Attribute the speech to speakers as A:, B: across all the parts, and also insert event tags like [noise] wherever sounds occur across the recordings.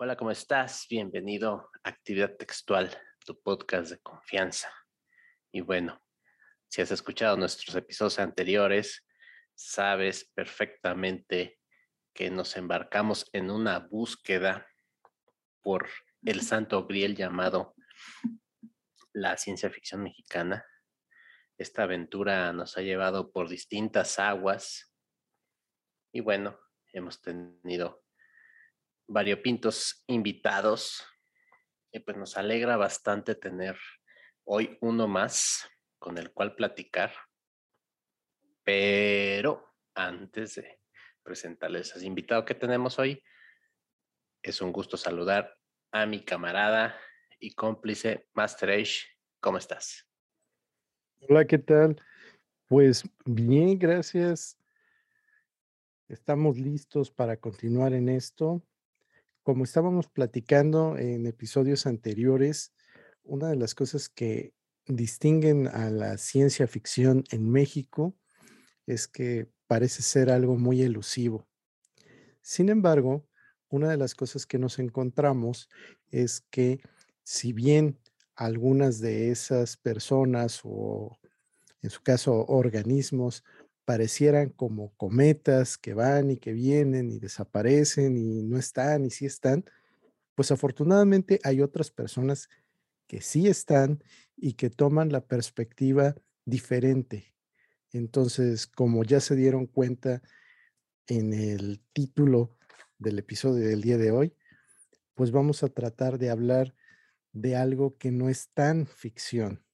A: Hola, ¿cómo estás? Bienvenido a Actividad Textual, tu podcast de confianza. Y bueno, si has escuchado nuestros episodios anteriores, sabes perfectamente que nos embarcamos en una búsqueda por el santo griel llamado la ciencia ficción mexicana. Esta aventura nos ha llevado por distintas aguas y bueno, hemos tenido variopintos invitados y pues nos alegra bastante tener hoy uno más con el cual platicar. Pero antes de presentarles al invitado que tenemos hoy, es un gusto saludar a mi camarada y cómplice Master. ¿Cómo estás?
B: Hola, ¿qué tal? Pues bien, gracias. Estamos listos para continuar en esto. Como estábamos platicando en episodios anteriores, una de las cosas que distinguen a la ciencia ficción en México es que parece ser algo muy elusivo. Sin embargo, una de las cosas que nos encontramos es que si bien algunas de esas personas o en su caso organismos parecieran como cometas que van y que vienen y desaparecen y no están y sí están, pues afortunadamente hay otras personas que sí están y que toman la perspectiva diferente. Entonces, como ya se dieron cuenta en el título del episodio del día de hoy, pues vamos a tratar de hablar de algo que no es tan ficción.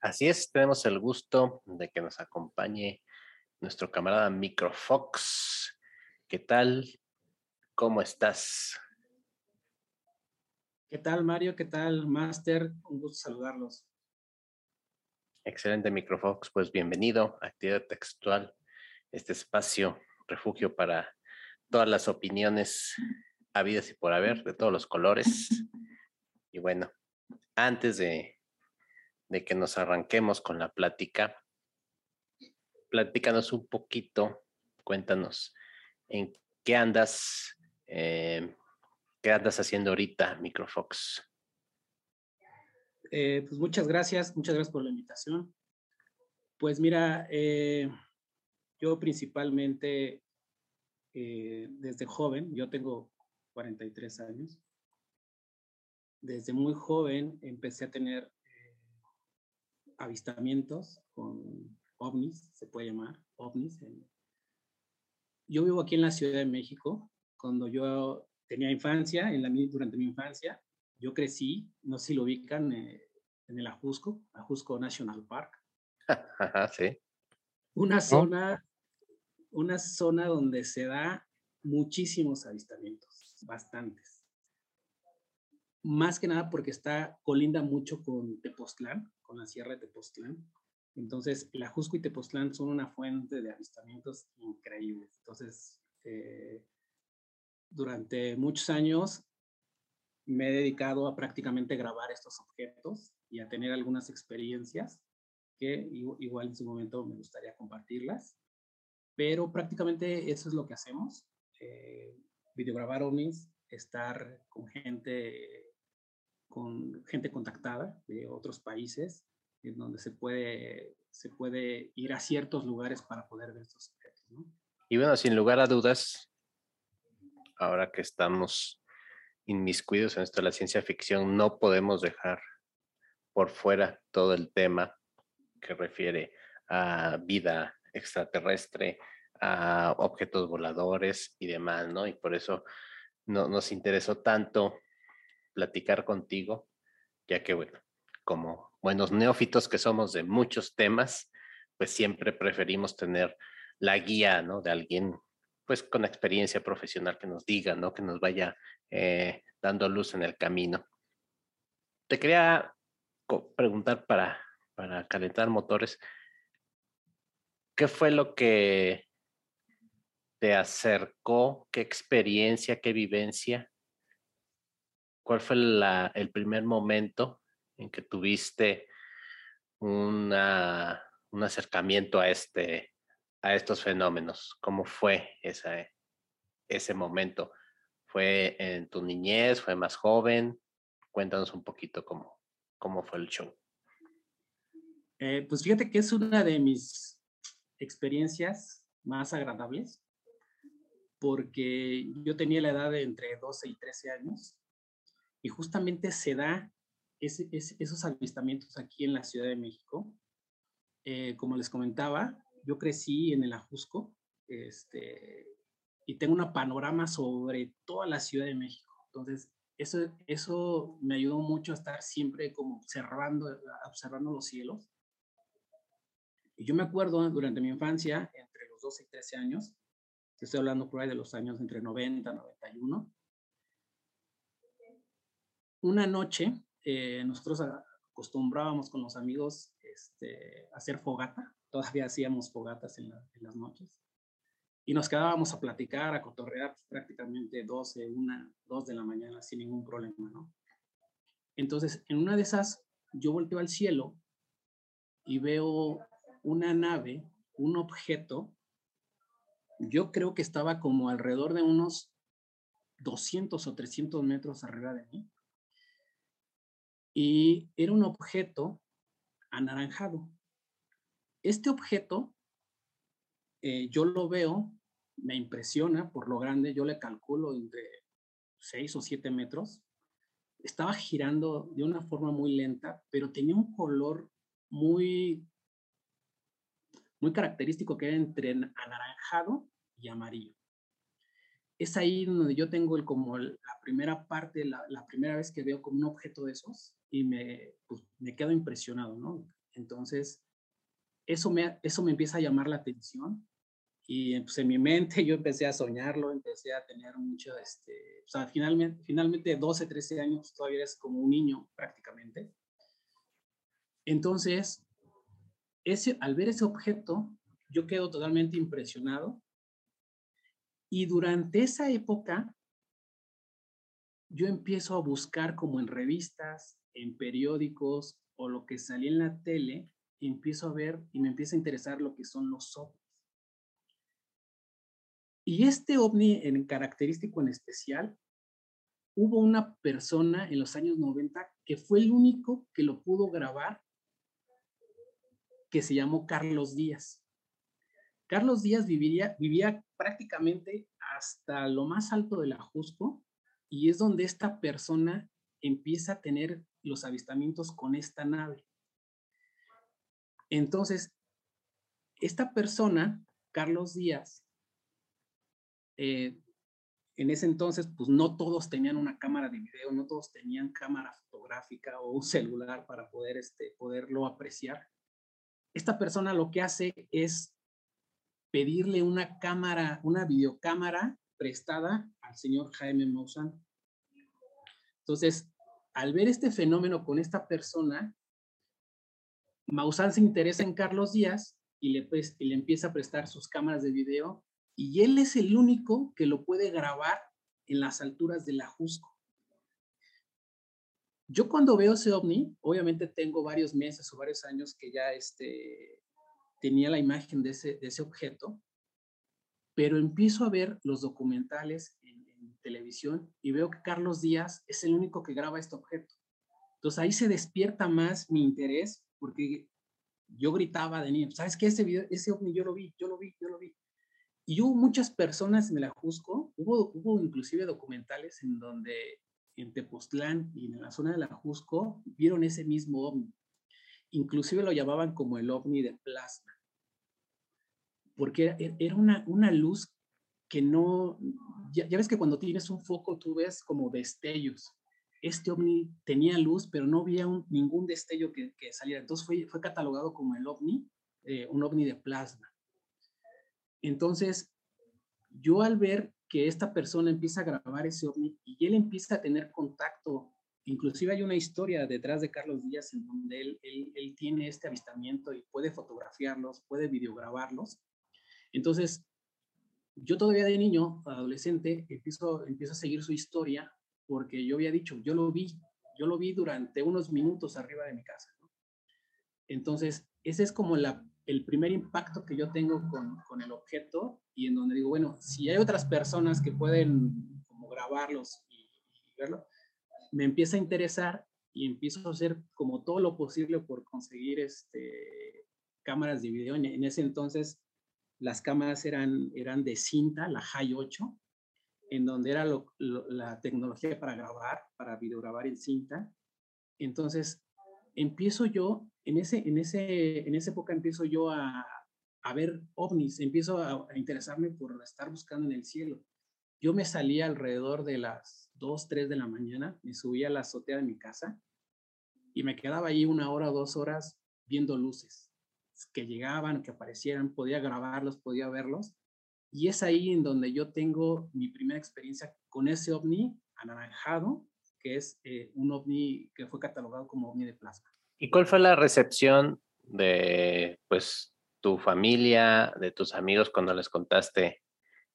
A: Así es, tenemos el gusto de que nos acompañe nuestro camarada Microfox. ¿Qué tal? ¿Cómo estás?
C: ¿Qué tal, Mario? ¿Qué tal, Master? Un gusto saludarlos.
A: Excelente, Microfox. Pues bienvenido a Actividad Textual, este espacio, refugio para todas las opiniones habidas y por haber, de todos los colores. Y bueno, antes de, de que nos arranquemos con la plática, platícanos un poquito, cuéntanos en qué andas, eh, qué andas haciendo ahorita, Microfox.
C: Eh, pues muchas gracias, muchas gracias por la invitación. Pues mira, eh, yo principalmente desde joven, yo tengo 43 años. Desde muy joven empecé a tener avistamientos con ovnis, se puede llamar, ovnis. Yo vivo aquí en la Ciudad de México. Cuando yo tenía infancia, en la, durante mi infancia, yo crecí, no sé si lo ubican, eh, en el Ajusco, Ajusco National Park.
A: sí.
C: Una zona, una zona donde se da muchísimos avistamientos bastantes. Más que nada porque está colinda mucho con Tepoztlán, con la Sierra de Tepoztlán. Entonces, la Jusco y Tepoztlán son una fuente de avistamientos increíbles. Entonces, eh, durante muchos años me he dedicado a prácticamente grabar estos objetos y a tener algunas experiencias que igual en su momento me gustaría compartirlas. Pero prácticamente eso es lo que hacemos. Eh, videograbar ovnis, estar con gente, con gente contactada de otros países, en donde se puede, se puede ir a ciertos lugares para poder ver estos objetos.
A: Y bueno, sin lugar a dudas, ahora que estamos inmiscuidos en esto de la ciencia ficción, no podemos dejar por fuera todo el tema que refiere a vida extraterrestre, a objetos voladores y demás, ¿no? Y por eso no, nos interesó tanto platicar contigo, ya que, bueno, como buenos neófitos que somos de muchos temas, pues siempre preferimos tener la guía, ¿no? De alguien, pues con experiencia profesional que nos diga, ¿no? Que nos vaya eh, dando luz en el camino. Te quería preguntar para, para calentar motores, ¿qué fue lo que te acercó? ¿Qué experiencia, qué vivencia? ¿Cuál fue el primer momento en que tuviste un acercamiento a, este, a estos fenómenos? ¿Cómo fue ese momento? ¿Fue en tu niñez? ¿Fue más joven? Cuéntanos un poquito cómo, cómo fue el show.
C: Eh, pues fíjate que es una de mis experiencias más agradables, porque yo tenía la edad de entre 12 y 13 años, y justamente se da esos avistamientos aquí en la Ciudad de México. Eh, como les comentaba, yo crecí en el Ajusco, este, y tengo una panorama sobre toda la Ciudad de México. Entonces, eso, eso me ayudó mucho a estar siempre como observando, observando los cielos. Y yo me acuerdo durante mi infancia, entre los 12 y 13 años, estoy hablando por ahí de los años entre 90 y 91, una noche eh, nosotros acostumbrábamos con los amigos este, hacer fogata, [laughs] todavía hacíamos fogatas en, en las noches y nos quedábamos a platicar, a cotorrear pues, prácticamente 12, 1, 2 de la mañana sin ningún problema, ¿no? Entonces, en una de esas, yo volteo al cielo y veo una nave, un objeto, yo creo que estaba como alrededor de unos 200 o 300 metros arriba de mí. Y era un objeto anaranjado. Este objeto, eh, yo lo veo me impresiona por lo grande, yo le calculo entre 6 o 7 metros. Estaba girando de una forma muy lenta, pero tenía un color muy, muy característico que era entre anaranjado y amarillo. Es ahí donde yo tengo el, como la primera parte, la, primera vez que veo como un objeto de esos y me, pues, me quedo impresionado, ¿no? Entonces, eso me, eso me empieza a llamar la atención y pues, en mi mente [laughs] yo empecé a soñarlo, empecé a tener mucho, este, o sea, finalmente, finalmente 12, 13 años todavía eres como un niño prácticamente. Entonces, ese, al ver ese objeto, yo quedo totalmente impresionado. Y durante esa época, yo empiezo a buscar como en revistas, en periódicos o lo que salía en la tele, empiezo a ver y me empieza a interesar lo que son los ovnis. Y este ovni en característico en especial, hubo una persona en los años 90 que fue el único que lo pudo grabar, que se llamó Carlos Díaz. Carlos Díaz vivía, vivía prácticamente hasta lo más alto del Ajusco y es donde esta persona empieza a tener los avistamientos con esta nave. Entonces, esta persona, Carlos Díaz, eh, en ese entonces, pues no todos tenían una cámara de video, no todos tenían cámara fotográfica o un celular para poder este, poderlo apreciar. Esta persona lo que hace es pedirle una cámara, una videocámara prestada al señor Jaime Maussan. Entonces, al ver este fenómeno con esta persona, Maussan se interesa en Carlos Díaz y le, pues, y le empieza a prestar sus cámaras de video y él es el único que lo puede grabar en las alturas del Ajusco. Yo cuando veo ese ovni, obviamente tengo varios meses o varios años que ya este, tenía la imagen de ese, de ese objeto, pero empiezo a ver los documentales en, televisión y veo que Carlos Díaz es el único que graba este objeto. Entonces ahí se despierta más mi interés porque yo gritaba de niño, ¿sabes qué? Ese, video, ese ovni yo lo vi, yo lo vi, yo lo vi. Y hubo muchas personas en el Ajusco, hubo, hubo inclusive documentales en donde en Tepoztlán y en la zona del Ajusco vieron ese mismo ovni. Inclusive lo llamaban como el ovni de plasma. Porque era una, una luz que no, ya, ves que cuando tienes un foco tú ves como destellos. Este ovni tenía luz, pero no había ningún destello que, que, saliera. Entonces fue, fue catalogado como el ovni, eh, un ovni de plasma. Entonces, yo al ver que esta persona empieza a grabar ese ovni y él empieza a tener contacto, inclusive hay una historia detrás de Carlos Díaz en donde él, él, tiene este avistamiento y puede fotografiarlos, puede videograbarlos. Entonces, yo todavía de niño, adolescente, empiezo, empiezo a seguir su historia porque yo había dicho, yo lo vi, yo lo vi durante unos minutos arriba de mi casa. Entonces, esa es como la el primer impacto que yo tengo con, con, el objeto y en donde digo, bueno, si hay otras personas que pueden como grabarlos y verlo, me empieza a interesar y empiezo a hacer como todo lo posible por conseguir este, cámaras de video. En, ese entonces las cámaras eran, eran de cinta, la High 8, en donde era la tecnología para grabar, para videograbar en cinta. Entonces, empiezo yo, en, ese, en, ese, en esa época empiezo yo a, a ver ovnis, empiezo a, a, interesarme por estar buscando en el cielo. Yo me salía alrededor de las 2, 3 de la mañana, me subía a la azotea de mi casa y me quedaba ahí una hora o dos horas viendo luces que llegaban, que aparecieran, podía grabarlos, podía verlos. Y es ahí en donde yo tengo mi primera experiencia con ese ovni anaranjado, que es eh, un ovni que fue catalogado como ovni de plasma.
A: ¿Y cuál fue la recepción de pues tu familia, de tus amigos cuando les contaste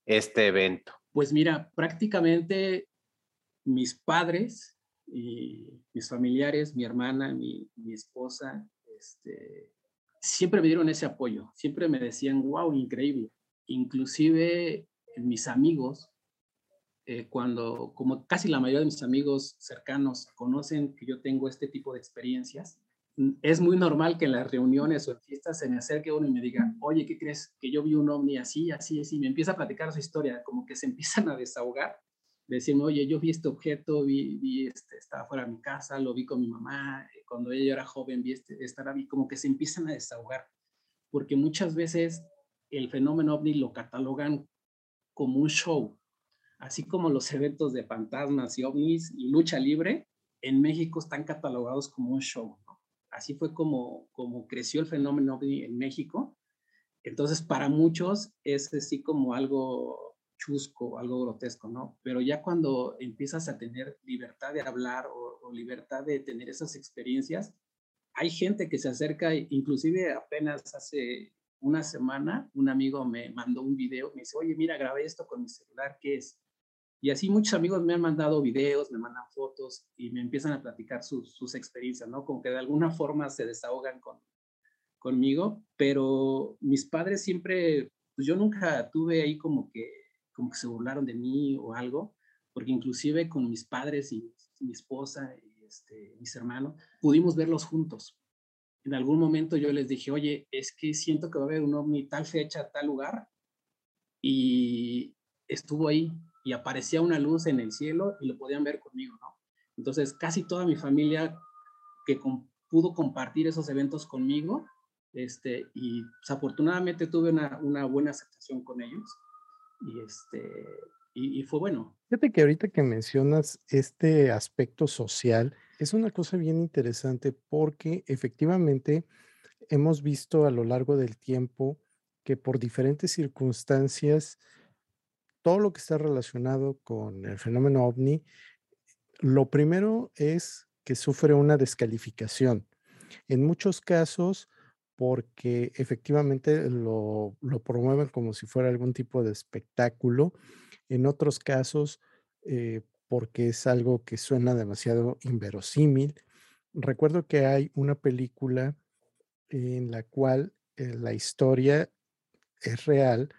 A: este evento?
C: Pues mira, prácticamente mis padres y mis familiares, mi hermana, mi, mi esposa, este, siempre me dieron ese apoyo, siempre me decían, wow, increíble. Inclusive mis amigos, eh, cuando, como casi la mayoría de mis amigos cercanos conocen que yo tengo este tipo de experiencias, es muy normal que en las reuniones o en fiestas se me acerque uno y me diga, oye, ¿qué crees? Que yo vi un ovni así, así, así, me empieza a platicar su historia, como que se [laughs] empiezan a desahogar decirme, oye, yo vi este objeto, vi, vi este, estaba fuera de mi casa, lo vi con mi mamá, eh, cuando ella era joven vi este, esta vi, como que se empiezan a desahogar, porque muchas veces el fenómeno ovni lo catalogan como un show, así como los [laughs] eventos de fantasmas y ovnis y lucha libre, en México están catalogados como un show. Así fue como, como creció el fenómeno ovni en México. Entonces, para muchos es así como algo chusco, algo grotesco, ¿no? Pero ya cuando empiezas a tener libertad de hablar o, o, libertad de tener esas experiencias, hay gente que se acerca, inclusive apenas hace una semana, un amigo me mandó un video, me dice, oye, mira, grabé esto con mi celular, ¿qué es? Y así muchos amigos me han mandado videos, me mandan fotos y me empiezan a platicar sus, experiencias, ¿no? Como que de alguna forma se desahogan con, conmigo, pero mis padres siempre, pues yo nunca tuve ahí como que como que se burlaron de mí o algo, porque inclusive con mis padres y, mi esposa y este, mis hermanos pudimos verlos juntos. En algún momento yo les dije, oye, es que siento que va a haber un ovni tal fecha, tal lugar, y estuvo ahí y aparecía una luz en el cielo y lo podían ver conmigo, ¿no? Entonces, casi toda mi familia que pudo compartir esos eventos conmigo, este, y pues, afortunadamente tuve una, una buena aceptación con ellos y, este, y, fue bueno.
B: Fíjate que ahorita que mencionas este aspecto social, es una cosa bien interesante porque efectivamente hemos visto a lo largo del tiempo que por diferentes circunstancias, todo lo que está relacionado con el fenómeno ovni, lo primero es que sufre una descalificación. En muchos casos, porque efectivamente lo, promueven como si fuera algún tipo de espectáculo. En otros casos, eh, porque es algo que suena demasiado inverosímil. Recuerdo que hay una película en la cual eh, la historia es real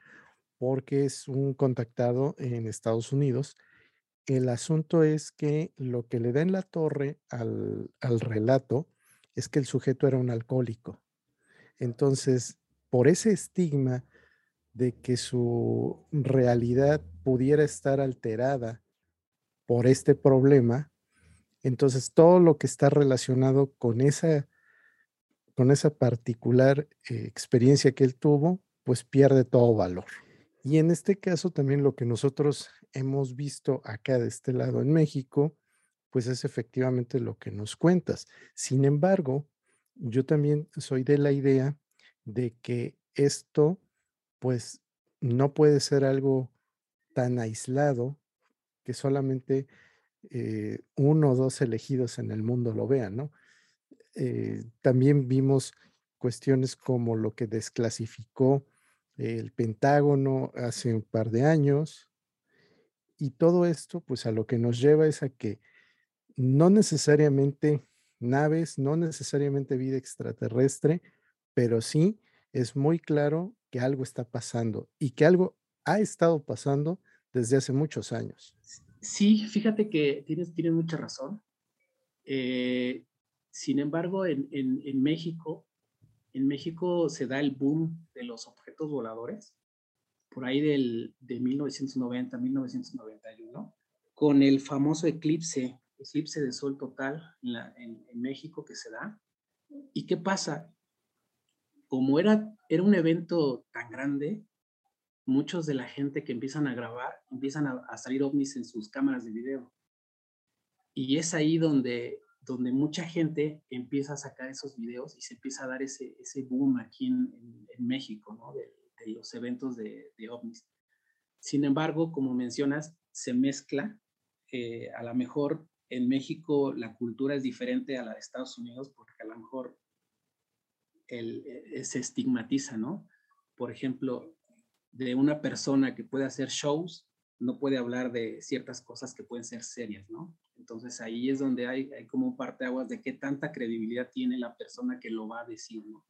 B: porque es un contactado en Estados Unidos. El asunto es que lo que le da en la torre al relato es que el sujeto era un alcohólico entonces, por ese estigma de que su realidad pudiera estar alterada por este problema, entonces todo lo que está relacionado con esa, con esa particular eh, experiencia que él tuvo, pues pierde todo valor. Y en este caso también lo que nosotros hemos visto acá de este lado en México, pues es efectivamente lo que nos cuentas. Sin embargo, yo también soy de la idea de que esto, pues, no puede ser algo tan aislado que solamente eh, uno o dos elegidos en el mundo lo vean, ¿no? Eh, también vimos cuestiones como lo que desclasificó el Pentágono hace un par de años, y todo esto, pues a lo que nos lleva es a que no necesariamente naves, no necesariamente vida extraterrestre, pero sí es muy claro que algo está pasando y que algo ha estado pasando desde hace muchos años.
C: Sí, fíjate que tienes, tienes mucha razón. Eh, sin embargo, en, en, México, en México se da el boom de los objetos voladores, por ahí del, de 1990, 1991, con el famoso eclipse, eclipse de sol total en, en México que se da. ¿Y qué pasa? Como era, era un evento tan grande, muchos de la gente que empiezan a grabar empiezan a, salir ovnis en sus cámaras de video. Y es ahí donde, donde mucha gente empieza a sacar esos videos y se empieza a dar ese, ese boom aquí en, en, México, ¿no? De, los eventos de, de, ovnis. Sin embargo, como mencionas, se mezcla. Eh, a lo mejor en México la cultura es diferente a la de Estados Unidos porque a lo mejor el, eh, se estigmatiza, ¿no? Por ejemplo, de una persona que puede hacer shows, no puede hablar de ciertas cosas que pueden ser serias, ¿no? Entonces ahí es donde hay, hay como un parteaguas de qué tanta credibilidad tiene la persona que lo va a decir, ¿no?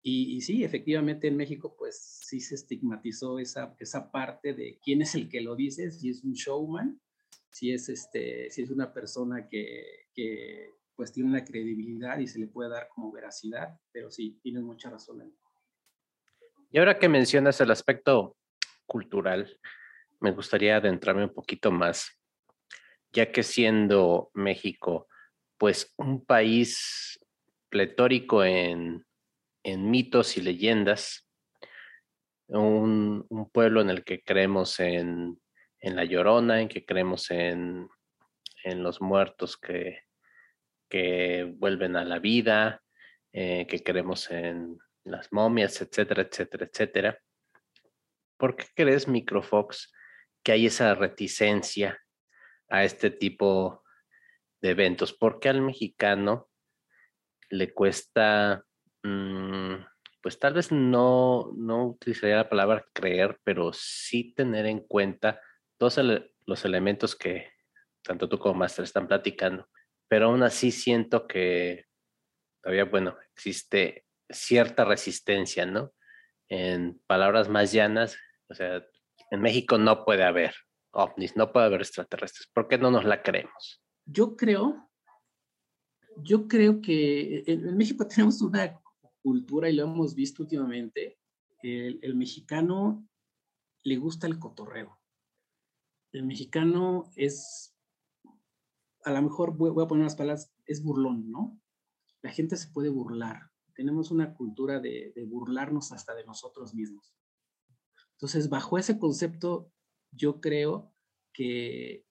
C: Y, sí, efectivamente en México pues sí se estigmatizó esa, esa parte de quién es el que lo dice, si es un showman, si es, este, si es una persona que, que pues tiene una credibilidad y se le puede dar como veracidad, pero sí, tienes mucha razón. En
A: y ahora que mencionas el aspecto cultural, me gustaría adentrarme un poquito más, ya que siendo México, pues un país pletórico en, mitos y leyendas, un, pueblo en el que creemos en, la llorona, en que creemos en, los muertos que, que vuelven a la vida, eh, que creemos en las momias, etcétera, etcétera, etcétera. ¿Por qué crees, Microfox, que hay esa reticencia a este tipo de eventos? ¿Por qué al mexicano le cuesta, mm, pues tal vez no, no utilizaría la palabra creer, pero sí tener en cuenta todos los elementos que tanto tú como Master están platicando? Pero aún así siento que todavía, bueno, existe cierta resistencia, ¿no? En palabras más llanas, o sea, en México no puede haber ovnis, no puede haber extraterrestres. ¿Por qué no nos la creemos?
C: Yo creo, yo creo que en, México [laughs] tenemos una cultura y lo hemos visto últimamente. El, mexicano le gusta el cotorreo. El mexicano es, a lo mejor voy, a poner unas palabras, es burlón, ¿no? La gente se puede burlar tenemos una cultura de, burlarnos hasta de nosotros mismos. Entonces, bajo ese concepto, yo creo que,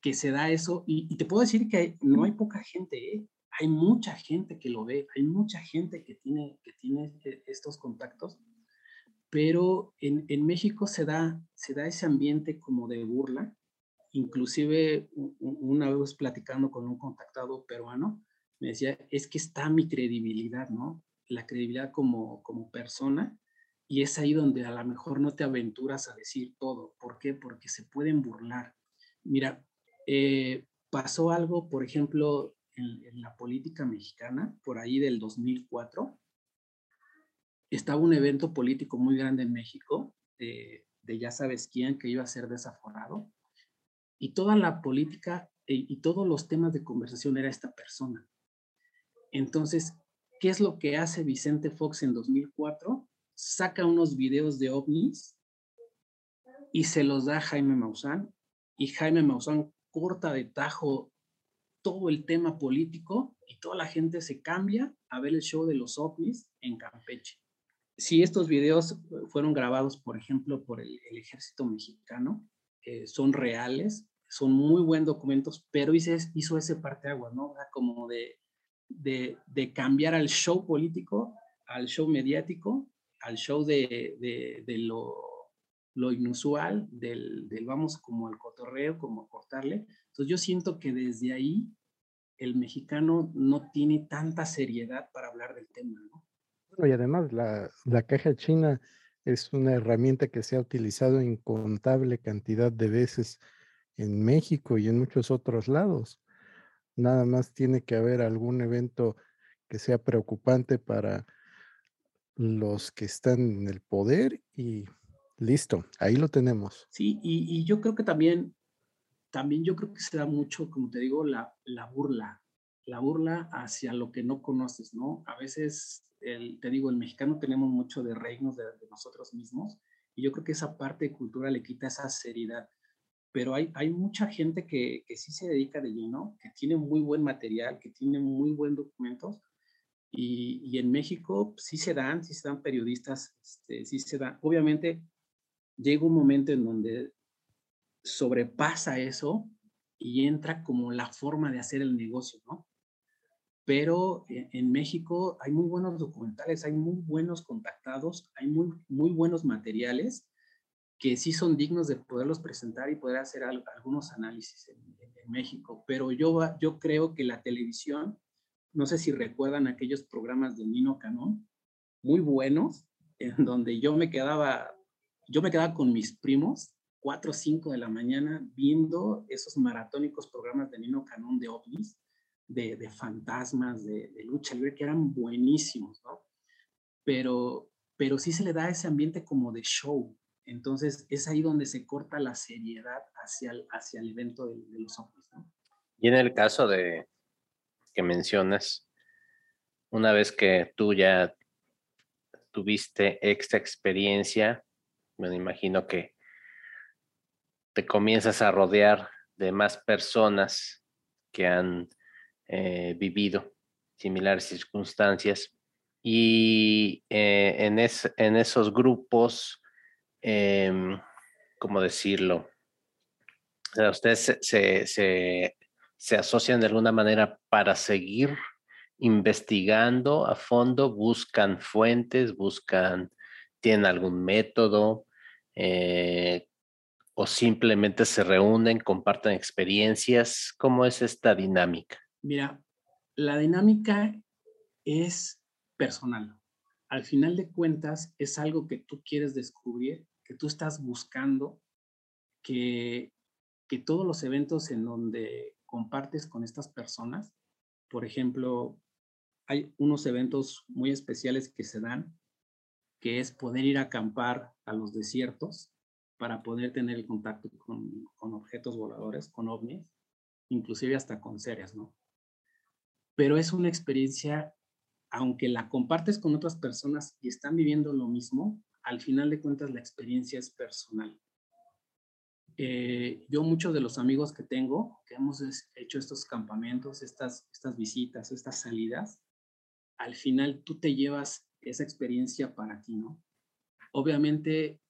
C: que se da eso, y, te puedo decir que no hay poca gente, ¿eh? hay mucha gente que lo ve, hay mucha gente que tiene, que tiene e, estos contactos, pero en, en México se da, se da ese ambiente como de burla, inclusive una vez platicando con un contactado peruano, me decía, es que está mi credibilidad, ¿no? La credibilidad como, como persona. Y es ahí donde a lo mejor no te aventuras a decir todo. ¿Por qué? Porque se pueden burlar. Mira, eh, pasó algo, por ejemplo, en, la política mexicana, por ahí del 2004. Estaba un evento político muy grande en México, de, ya sabes quién, que iba a ser desaforado. Y toda la política eh, y todos los temas de conversación era esta persona. Entonces, ¿qué es lo que hace Vicente Fox en 2004? Saca unos videos de ovnis y se los da a Jaime Maussan y Jaime Maussan corta de tajo todo el tema político y toda la gente se cambia a ver el show de los ovnis en Campeche. Si estos videos fueron grabados, por ejemplo, por el, ejército mexicano, eh, son reales, son muy buenos documentos, pero hizo, hizo ese parteaguas, ¿no? como de, de, cambiar al show político, al show mediático, al show de, lo, lo, inusual, del, vamos como al cotorreo, como a cortarle. Entonces yo siento que desde ahí el mexicano no tiene tanta seriedad para hablar del tema, ¿no?
B: Y además la, la caja china es una herramienta que se ha utilizado incontable cantidad de veces en México y en muchos otros lados. Nada más tiene que haber algún evento que sea preocupante para los que están en el poder y listo, ahí lo tenemos.
C: Sí, y, yo creo que también, también yo creo que se da mucho, como te digo, la, la burla, la burla hacia lo que no conoces, ¿no? A veces, el, te digo, el mexicano tenemos mucho de reinos de, nosotros mismos y yo creo que esa parte de cultura le quita esa seriedad. Pero hay, hay mucha gente que, que sí se dedica de lleno, que tiene muy buen material, que tiene muy buen documentos, y, y, en México sí se dan, sí se dan periodistas, este, sí se dan. Obviamente llega un momento en donde sobrepasa eso y entra como la forma de hacer el negocio, ¿no? Pero e, en México hay muy buenos documentales, hay muy buenos contactados, hay muy, muy buenos materiales que sí son dignos de poderlos presentar y poder hacer algunos análisis en, en México. Pero yo, yo creo que la televisión no sé si recuerdan aquellos programas de Nino Canón, muy buenos, en donde yo me quedaba, yo me quedaba con mis primos, 4 o 5 de la mañana, viendo esos maratónicos programas de Nino Canón de ovnis, de, fantasmas, de, lucha libre, que eran buenísimos, ¿no? Pero, pero sí se le da ese ambiente como de show. Entonces es ahí donde se corta la seriedad hacia el, hacia el evento de, de los ¿no?
A: Y en el caso de, que mencionas, una vez que tú ya tuviste esta experiencia, me imagino que te comienzas a rodear de más personas que han eh, vivido similares circunstancias y eh, en, en, esos grupos, em, ¿cómo decirlo? ustedes se, se asocian de alguna manera para seguir investigando a fondo, buscan fuentes, buscan, tienen algún método eh, o simplemente se reúnen, comparten experiencias. ¿Cómo es esta dinámica?
C: Mira, la dinámica es personal. Al final de cuentas, es algo que tú quieres descubrir, que tú estás buscando, que, que todos los eventos en donde compartes con estas personas. Por ejemplo, hay unos eventos muy especiales que se dan, que es poder ir a acampar a los desiertos para poder tener el contacto con, con objetos voladores, con ovnis, inclusive hasta con seres, ¿no? Pero es una experiencia, aunque la compartes con otras personas y están viviendo lo mismo, al final de cuentas la experiencia es personal. Eh, yo muchos de los amigos que tengo, que hemos hecho estos campamentos, estas, estas visitas, estas salidas, al final tú te llevas esa experiencia para ti, ¿no? Obviamente,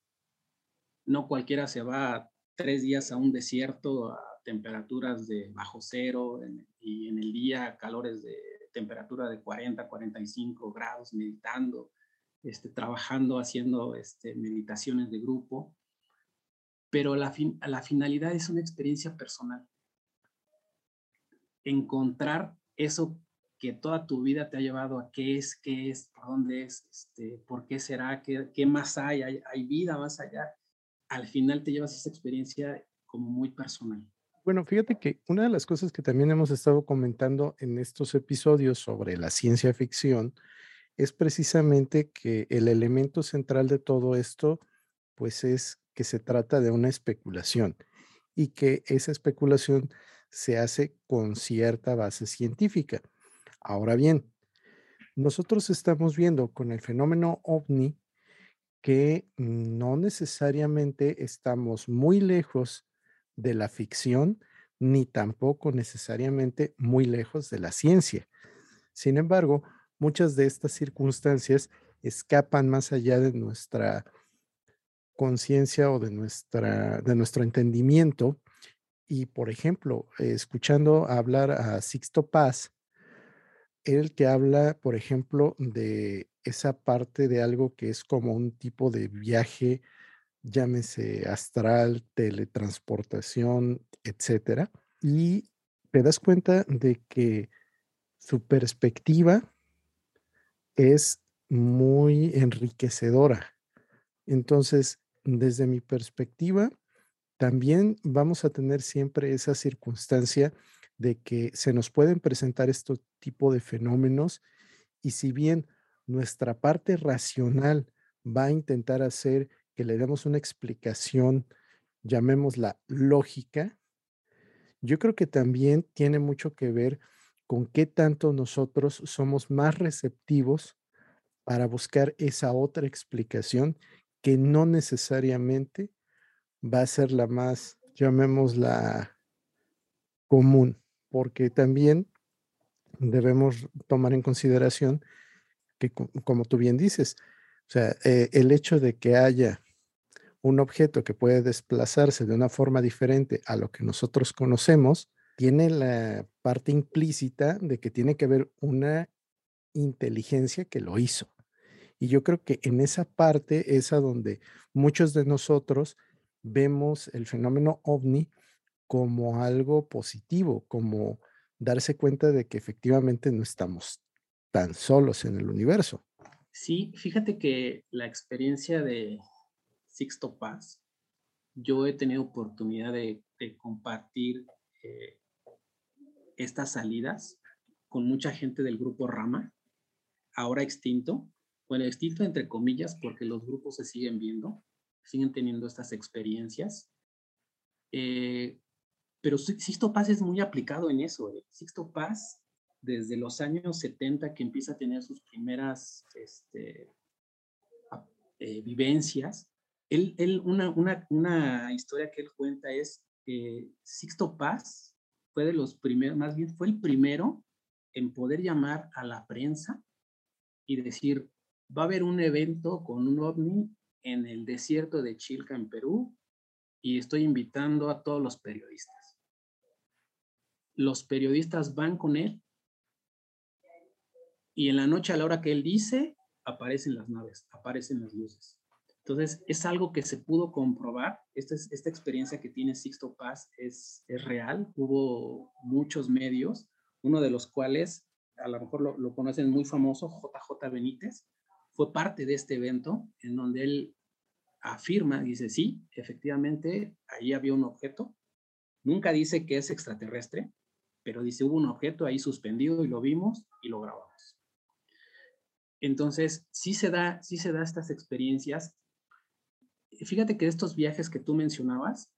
C: no cualquiera se va tres días a un desierto a temperaturas de bajo cero y en el día calores de temperatura de 40, 45 grados, meditando, este, trabajando, haciendo este, meditaciones de grupo pero la, la finalidad es una experiencia personal. Encontrar eso que toda tu vida te ha llevado a qué es, qué es, por dónde es, este, por qué será, qué, qué más hay? hay, hay vida más allá. Al final te llevas esa experiencia como muy personal.
B: Bueno, fíjate que una de las cosas que también hemos estado comentando en estos episodios sobre la ciencia ficción es precisamente que el elemento central de todo esto, pues es que se trata de una especulación y que esa especulación se hace con cierta base científica. Ahora bien, nosotros estamos viendo con el fenómeno ovni que no necesariamente estamos muy lejos de la ficción ni tampoco necesariamente muy lejos de la ciencia. Sin embargo, muchas de estas circunstancias escapan más allá de nuestra conciencia o de, nuestra, de nuestro entendimiento. Y, por ejemplo, escuchando hablar a Sixto Paz, él te habla, por ejemplo, de esa parte de algo que es como un tipo de viaje, llámese astral, teletransportación, etcétera. Y te das cuenta de que su perspectiva es muy enriquecedora. Entonces, desde mi perspectiva, también vamos a tener siempre esa circunstancia de que se nos pueden presentar este tipo de fenómenos y si bien nuestra parte racional va a intentar hacer que le demos una explicación, llamémosla lógica, yo creo que también tiene mucho que ver con qué tanto nosotros somos más receptivos para buscar esa otra explicación que no necesariamente va a ser la más, llamémosla común, porque también debemos tomar en consideración que, como tú bien dices, o sea, eh, el hecho de que haya un objeto que puede desplazarse de una forma diferente a lo que nosotros conocemos, tiene la parte implícita de que tiene que haber una inteligencia que lo hizo. Y yo creo que en esa parte es a donde muchos de nosotros vemos el fenómeno ovni como algo positivo, como darse cuenta de que efectivamente no estamos tan solos en el universo.
C: Sí, fíjate que la experiencia de Sixto Paz, yo he tenido oportunidad de, compartir eh, estas salidas con mucha gente del grupo Rama, ahora extinto, bueno, extinto entre comillas porque los grupos se siguen viendo, siguen teniendo estas experiencias. Eh, pero Sixto Paz es muy aplicado en eso. ¿eh? Sixto Paz, desde los años 70 que empieza a tener sus primeras este, eh, vivencias, él, él una, historia que él cuenta es que Sixto Paz fue de los primeros, más bien fue el primero en poder llamar a la prensa y decir, va a haber un evento con un ovni en el desierto de Chilca, en Perú, y estoy invitando a todos los periodistas. Los periodistas van con él y en la noche a la hora que él dice, aparecen las naves, aparecen las luces. Entonces, es algo que se pudo comprobar. Esta, experiencia que tiene Sixto Paz es, es real. Hubo muchos medios, uno de los cuales, a lo mejor lo, lo conocen muy famoso, JJ Benítez, fue parte de este evento en donde él afirma, dice, sí, efectivamente, ahí había un objeto. Nunca dice que es extraterrestre, pero dice, hubo un objeto ahí suspendido y lo vimos y lo grabamos. Entonces, sí se da, sí se da estas experiencias. Fíjate que estos viajes que tú mencionabas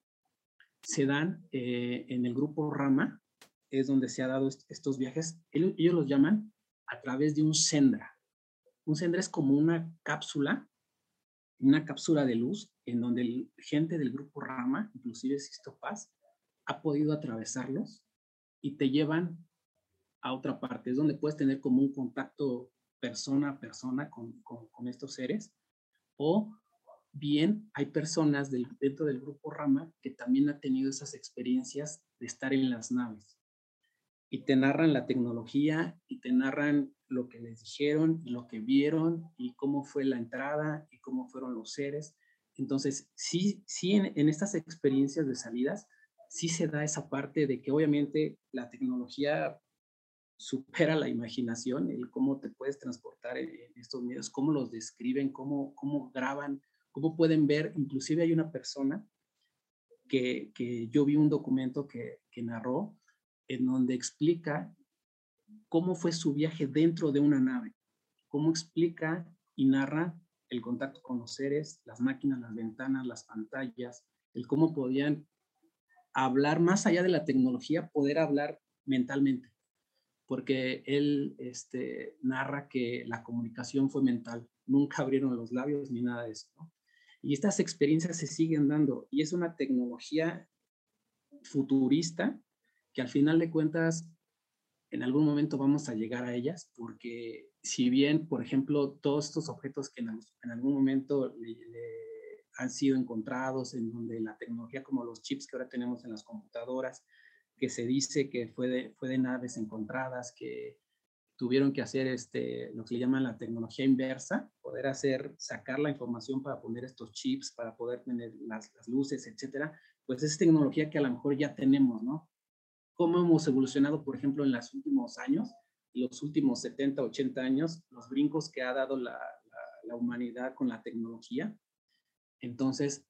C: se dan eh, en el grupo Rama, es donde se ha dado estos viajes. Ellos, los llaman a través de un sendra. Un sendra es como una cápsula, una cápsula de luz en donde el, gente del grupo Rama, inclusive Sisto Paz, ha podido atravesarlos y te llevan a otra parte. Es donde puedes tener como un contacto persona a persona con, con, estos seres. O bien hay personas del, dentro del grupo Rama que también han tenido esas experiencias de estar en las naves y te narran la tecnología y te narran lo que les dijeron, lo que vieron y cómo fue la entrada y cómo fueron los seres. Entonces, sí, sí en, estas experiencias de salidas, sí se da esa parte de que obviamente la tecnología supera la imaginación, el cómo te puedes transportar en, estos medios, cómo los describen, cómo, cómo graban, cómo pueden ver. Inclusive hay una persona que, que yo vi un documento que, que narró en donde explica cómo fue su viaje dentro de una nave, cómo explica y narra el contacto con los seres, las máquinas, las ventanas, las pantallas, el cómo podían hablar más allá de la tecnología, poder hablar mentalmente, porque él este, narra que la comunicación fue mental, nunca abrieron los labios ni nada de eso. Y estas experiencias se siguen dando y es una tecnología futurista que al final de cuentas en algún momento vamos a llegar a ellas, porque si bien, por ejemplo, todos estos objetos que en, algún momento han sido encontrados, en donde la tecnología como los chips que ahora tenemos en las computadoras, que se dice que fue de, fue de naves encontradas, que tuvieron que hacer este, lo que le llaman la tecnología inversa, poder hacer, sacar la información para poner estos chips, para poder tener las, las luces, etcétera, pues es tecnología que a lo mejor ya tenemos, ¿no? cómo hemos evolucionado, por ejemplo, en los últimos años, los últimos 70, 80 años, los brincos que ha dado la, la, humanidad con la tecnología. Entonces,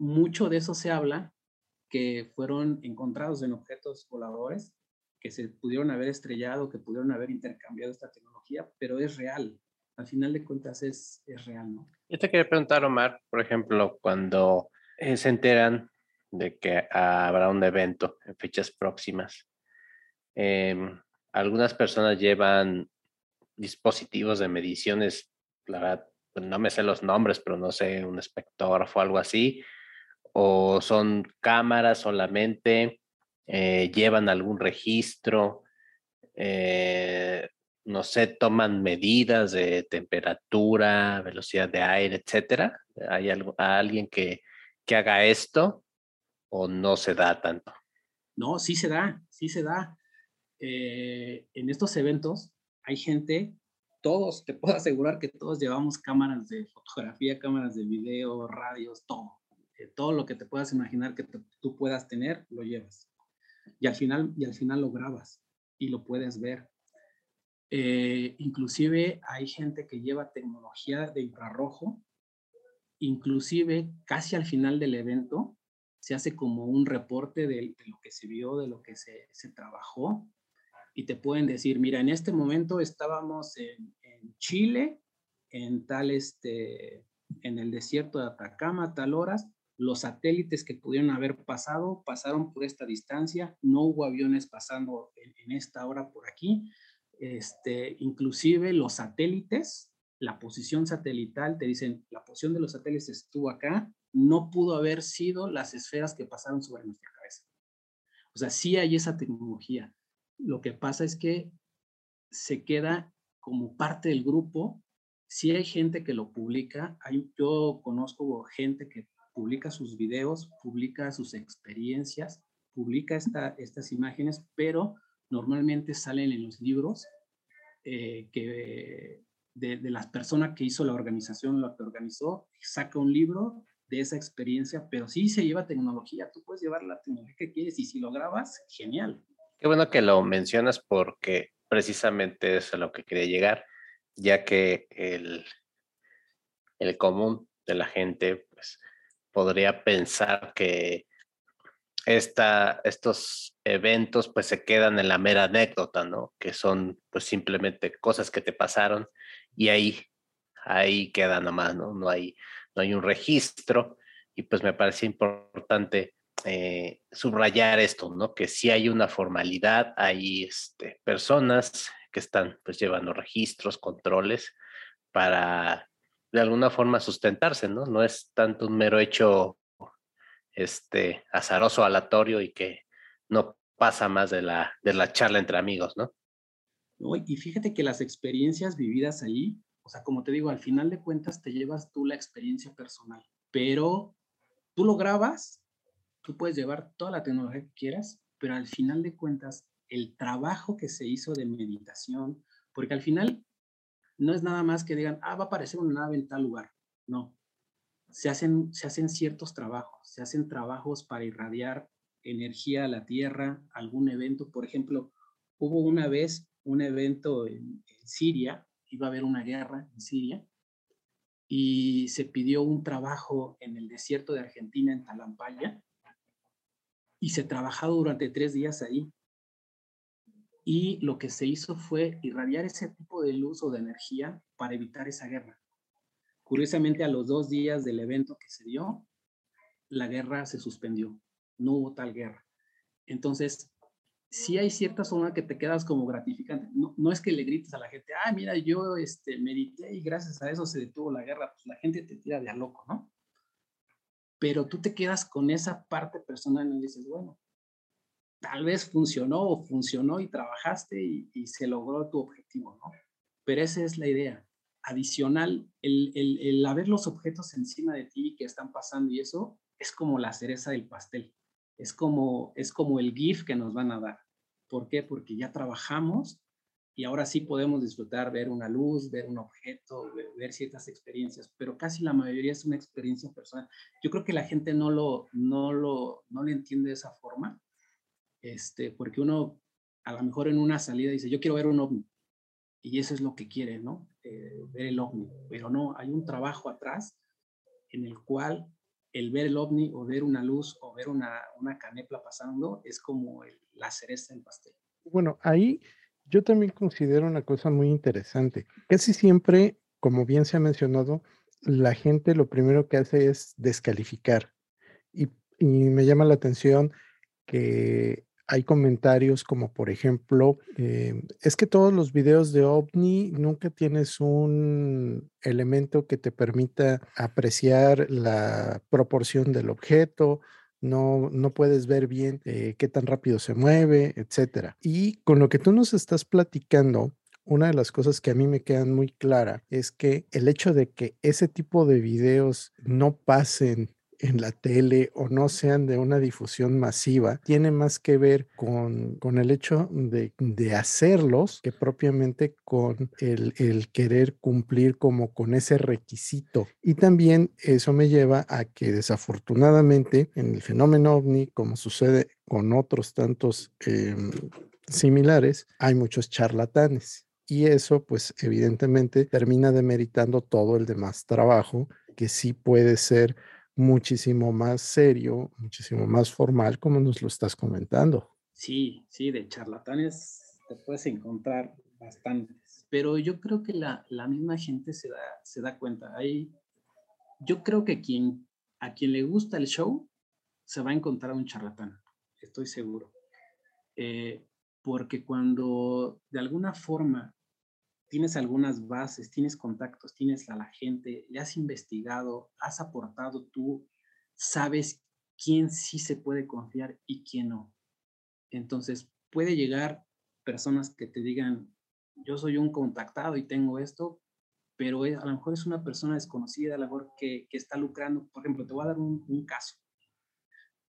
C: mucho de eso se habla que fueron encontrados en objetos voladores, que se pudieron haber estrellado, que pudieron haber intercambiado esta tecnología, pero es real. al final de cuentas es, es real, ¿no?
A: Yo te quería preguntar, Omar, por ejemplo, cuando eh, se enteran de que habrá un evento en fechas próximas, em, algunas personas llevan dispositivos de mediciones, la verdad, pues, no me sé los nombres, pero no sé, un espectrógrafo o algo así, o son cámaras solamente, eh, llevan algún registro, eh, no sé, toman medidas de temperatura, velocidad de aire, etcétera. ¿Hay algo, alguien que, que haga esto o no se da tanto?
C: No, sí se da, sí se da. Eh, en estos eventos hay gente, todos, te puedo asegurar que todos llevamos cámaras de fotografía, cámaras de video, radios, todo. Todo lo que te puedas imaginar que tú puedas tener, lo llevas. Y al final, y al final lo grabas y lo puedes ver. Eh, inclusive hay gente que lleva tecnología de infrarrojo, inclusive casi al final del evento se hace como un reporte de, lo que se vio, de lo que se, se, trabajó, y te pueden decir, mira, en este momento estábamos en, Chile, en tal, este, en el desierto de Atacama, tal horas, los satélites que pudieron haber pasado pasaron por esta distancia, no hubo aviones pasando en, esta hora por aquí, este, inclusive los satélites, la posición satelital, te dicen, la posición de los satélites estuvo acá, no pudo haber sido las esferas que pasaron sobre nuestra cabeza. O sea, sí hay esa tecnología. Lo que pasa es que se queda como parte del grupo. Sí hay gente que lo publica. Hay, yo conozco gente que publica sus videos, publica sus experiencias, publica esta, estas imágenes, pero normalmente salen en los libros eh, que de, las personas que hizo la organización, lo que organizó, saca un libro de esa experiencia, pero sí se lleva tecnología, tú puedes llevar la tecnología que quieres y si lo grabas, genial.
A: Qué bueno que lo mencionas porque precisamente es a lo que quería llegar, ya que el, el común de la gente podría pensar que esta, estos eventos pues se quedan en la mera anécdota, ¿no? Que son pues simplemente cosas que te pasaron y ahí, ahí queda nomás, ¿no? No hay, no hay un registro y pues me parece importante eh, subrayar esto, ¿no? Que si hay una formalidad, hay este, personas que están pues llevando registros, controles para de alguna forma sustentarse, ¿no? No es tanto un mero hecho este, azaroso, aleatorio y que no pasa más de la, de la charla entre amigos, ¿no?
C: Y fíjate que las experiencias vividas ahí, o sea, como te digo, al final de cuentas te llevas tú la experiencia personal, pero tú lo grabas, tú puedes llevar toda la tecnología que quieras, pero al final de cuentas el trabajo que se hizo de meditación, porque al final no es nada más que digan, ah, va a aparecer una nave en tal lugar. No. Se hacen, se hacen ciertos trabajos, se hacen trabajos para irradiar energía a la Tierra, algún evento. Por ejemplo, hubo una vez un evento en, Siria, iba a haber una guerra en Siria, y se pidió un trabajo en el desierto de Argentina, en Talampaya, y se trabajó durante tres días ahí y lo que se hizo fue irradiar ese tipo de luz o de energía para evitar esa guerra. Curiosamente, a los dos días del evento que se dio, la guerra se suspendió, no hubo tal guerra. Entonces, sí hay cierta zona que te quedas como gratificante. No, no, es que le grites a la gente, ah, mira, yo este, medité y gracias a eso se detuvo la guerra. Pues la gente te tira de a loco, ¿no? Pero tú te quedas con esa parte personal y dices, bueno, tal vez funcionó o funcionó y trabajaste y, se logró tu objetivo, ¿no? Pero esa es la idea. Adicional, el, el, el haber los objetos encima de ti que están pasando y eso es como la cereza del pastel. Es como, es como el GIF que nos van a dar. ¿Por qué? Porque ya trabajamos y ahora sí podemos disfrutar, ver una luz, ver un objeto, ver, ciertas experiencias, pero casi la mayoría es una experiencia personal. Yo creo que la gente no lo, no lo, no lo entiende de esa forma este, porque uno a lo mejor en una salida dice, yo quiero ver un ovni, y eso es lo que quiere, ¿no? Eh, ver el ovni, pero no, hay un trabajo atrás en el cual el ver el ovni o ver una luz o ver una, una canepla pasando es como la cereza del pastel.
B: Bueno, ahí yo también considero una cosa muy interesante. Casi siempre como bien se ha mencionado, la gente lo primero que hace es descalificar. Y, y me llama la atención que hay comentarios como por ejemplo, eh, es que todos los videos de ovni nunca tienes un elemento que te permita apreciar la proporción del objeto, no, no puedes ver bien eh, qué tan rápido se mueve, etcétera. Y con lo que tú nos estás platicando, una de las cosas que a mí me quedan muy clara es que el hecho de que ese tipo de videos no pasen en la tele o no sean de una difusión masiva, tiene más que ver con, con el hecho de, de, hacerlos que propiamente con el, el, querer cumplir como con ese requisito. Y también eso me lleva a que desafortunadamente en el fenómeno ovni, como sucede con otros tantos eh, similares, hay muchos charlatanes. Y eso, pues evidentemente, termina demeritando todo el demás trabajo que sí puede ser muchísimo más serio, muchísimo más formal, como nos lo estás comentando.
C: Sí, sí, de charlatanes te puedes encontrar bastantes, pero yo creo que la, la misma gente se da, se da cuenta. Hay, yo creo que quien, a quien le gusta el show se va a encontrar un charlatán, estoy seguro. Eh, porque cuando de alguna forma tienes algunas bases, tienes contactos, tienes a la gente, le has investigado, has aportado tú, sabes quién sí se puede confiar y quién no. Entonces, puede llegar personas que te digan, yo soy un contactado y tengo esto, pero a lo mejor es una persona desconocida, a lo mejor que, está lucrando. Por ejemplo, te voy a dar un, caso.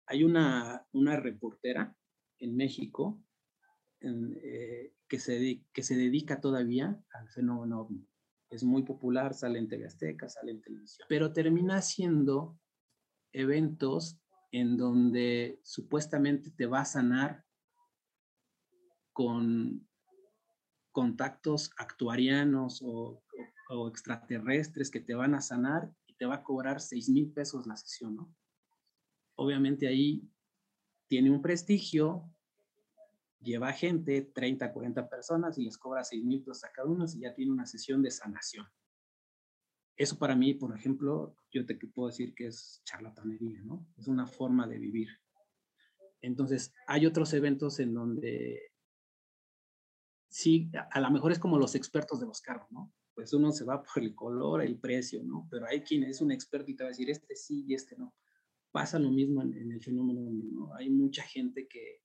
C: Hay una, una reportera en México eh, que, se, que se dedica todavía al fenómeno. Es muy popular, sale en TV Azteca, sale en televisión, pero termina haciendo eventos en donde supuestamente te va a sanar con contactos actuarianos o, o, extraterrestres que te van a sanar y te va a cobrar 6 mil pesos la sesión. Obviamente ahí tiene un prestigio, lleva gente, 30, 40 personas y les cobra 6 mil pesos a cada uno y ya tiene una sesión de sanación. Eso para mí, por ejemplo, yo te puedo decir que es charlatanería, ¿no? Es una forma de vivir. Entonces, hay otros eventos en donde sí, a lo mejor es como los expertos de los carros, ¿no? Pues uno se va [laughs] por el color, el precio, ¿no? Pero hay quien es un experto y te va a decir, este sí y este no. Pasa lo mismo en, en el fenómeno, ¿no? Hay mucha gente que,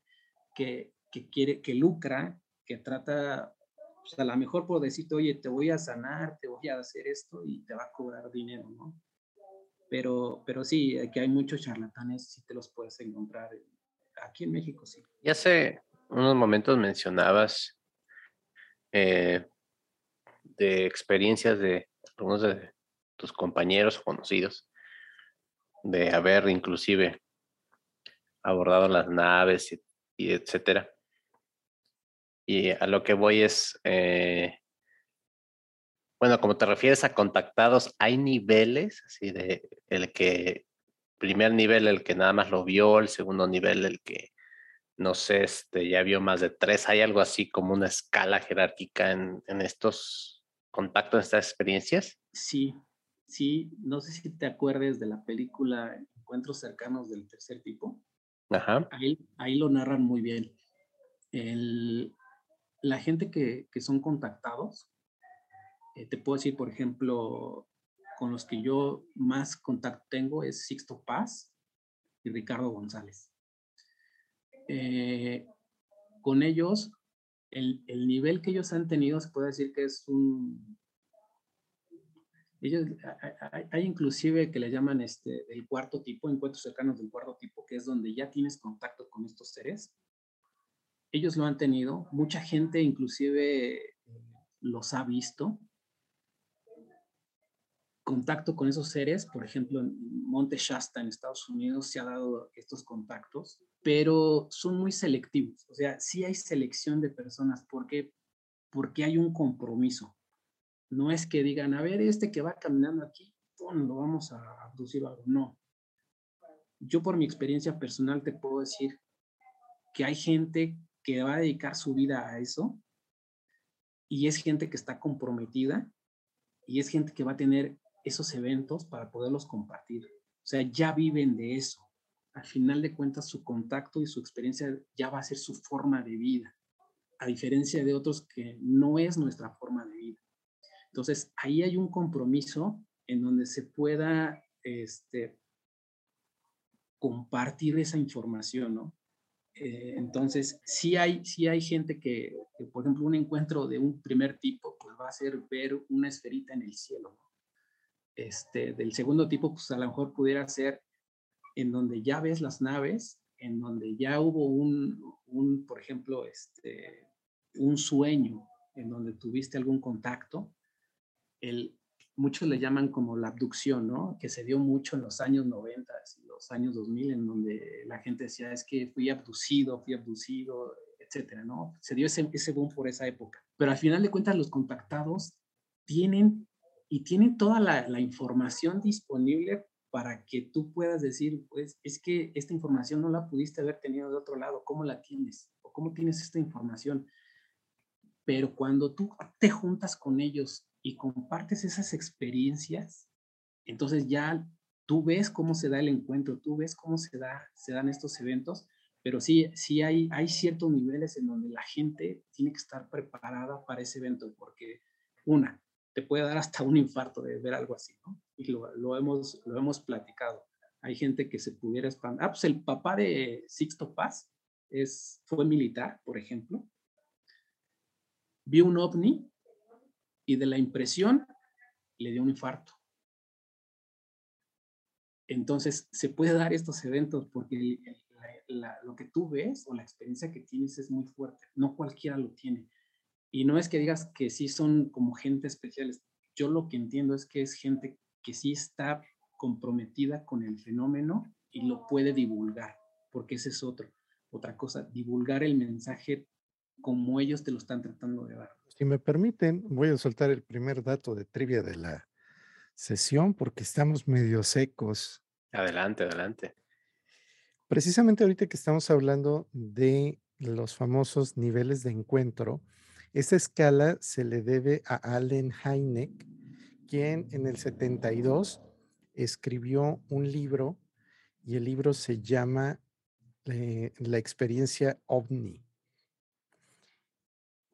C: que que quiere, que lucra, que trata, pues a lo mejor por decirte, oye, te voy a sanar, te voy a hacer esto y te va a cobrar dinero, ¿no? Pero, pero sí, que hay muchos charlatanes, sí te los puedes encontrar. Aquí en México, sí.
A: Ya hace unos momentos mencionabas eh, de experiencias de algunos de tus compañeros conocidos, de haber inclusive abordado las naves y, y etcétera. Y a lo que voy es, eh, bueno, como te refieres a contactados, hay niveles, así de el que, primer nivel, el que nada más lo vio, el segundo nivel, el que, no sé, este, ya vio más de tres, hay algo así como una escala jerárquica en, en estos contactos, en estas experiencias.
C: Sí, sí, no sé si te acuerdes de la película Encuentros cercanos del tercer tipo.
A: Ajá.
C: Ahí, ahí lo narran muy bien. El, la gente que, son contactados, eh, te puedo decir, por ejemplo, con los que yo más contacto tengo es Sixto Paz y Ricardo González. Eh, con ellos, el, nivel que ellos han tenido, se puede decir que es un... Ellos, hay, hay inclusive que le llaman este, el cuarto tipo, encuentros cercanos del cuarto tipo, que es donde ya tienes contacto con estos seres ellos lo han tenido, mucha gente inclusive eh, los ha visto. Contacto con esos seres, por ejemplo, en Monte Shasta en Estados Unidos se ha dado estos contactos, pero son muy selectivos. O sea, sí hay selección de personas porque porque hay un compromiso. No es que digan, a ver, este que va caminando aquí, lo vamos a abducir algo. No. Yo por mi experiencia personal te puedo decir que hay gente que va a dedicar su vida a eso y es gente que está comprometida y es gente que va a tener esos eventos para poderlos compartir. O sea, ya viven de eso. Al final de cuentas, su contacto y su experiencia ya va a ser su forma de vida, a diferencia de otros que no es nuestra forma de vida. Entonces, ahí hay un compromiso en donde se pueda este, compartir esa información, ¿no? Eh, entonces, sí hay, sí hay gente que, por ejemplo, un encuentro de un primer tipo, pues va a ser ver una esferita en el cielo. Este, del segundo tipo, pues a lo mejor pudiera ser en donde ya ves las naves, en donde ya hubo un, un por ejemplo, este, un sueño, en donde tuviste algún contacto. El, muchos le llaman como la abducción, ¿no? Que se dio mucho en los años 90 y los años 2000, en donde la gente decía, es que fui abducido, fui abducido, etcétera, ¿no? Se dio ese, ese boom por esa época. Pero al final de cuentas, los contactados tienen y tienen toda la, la información disponible para que tú puedas decir, pues es que esta información no la pudiste haber tenido de otro lado, ¿cómo la tienes? ¿O cómo tienes esta información? Pero cuando tú te juntas con ellos y compartes esas experiencias, entonces ya tú ves cómo se da el encuentro, tú ves cómo se, da, se dan estos eventos, pero sí, sí hay, hay ciertos niveles en donde la gente tiene que estar preparada para ese evento, porque una, te puede dar hasta un infarto de ver algo así, ¿no? Y lo, lo hemos, lo hemos platicado. Hay gente que se pudiera espantar. Ah, pues el papá de Sixto Paz es, fue militar, por ejemplo. Vio un ovni y de la impresión le dio un infarto. Entonces, se puede dar estos eventos porque lo que tú ves o la experiencia que tienes es muy fuerte. No cualquiera lo tiene. Y no es que digas que sí son como gente especiales. Yo lo que entiendo es que es gente que sí está comprometida con el fenómeno y lo puede divulgar, porque ese es otro, otra cosa, divulgar el mensaje como ellos te lo están tratando de dar.
B: Si me permiten, voy a soltar el primer dato de trivia de la sesión porque estamos medio secos.
A: Adelante, adelante.
B: Precisamente ahorita que estamos hablando de los famosos niveles de encuentro, esta escala se le debe a Allen Hynek, quien en el 72 escribió un libro y el libro se llama eh, La experiencia ovni.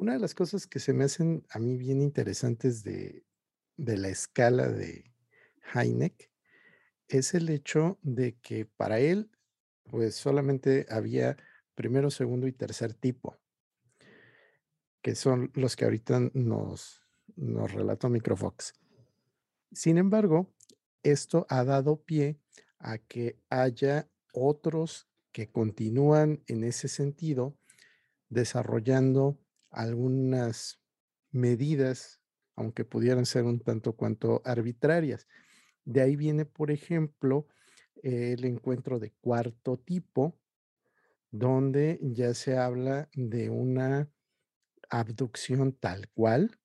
B: Una de las cosas que se me hacen a mí bien interesantes de, la escala de Heineck es el hecho de que para él, pues solamente había primero, segundo y tercer tipo, que son los que ahorita nos, nos relató Microfox. Sin embargo, esto ha dado pie a que haya otros que continúan en ese sentido desarrollando algunas medidas, aunque pudieran ser un tanto cuanto arbitrarias. De ahí viene, por ejemplo, el encuentro de cuarto tipo, donde ya se habla de una abducción tal cual.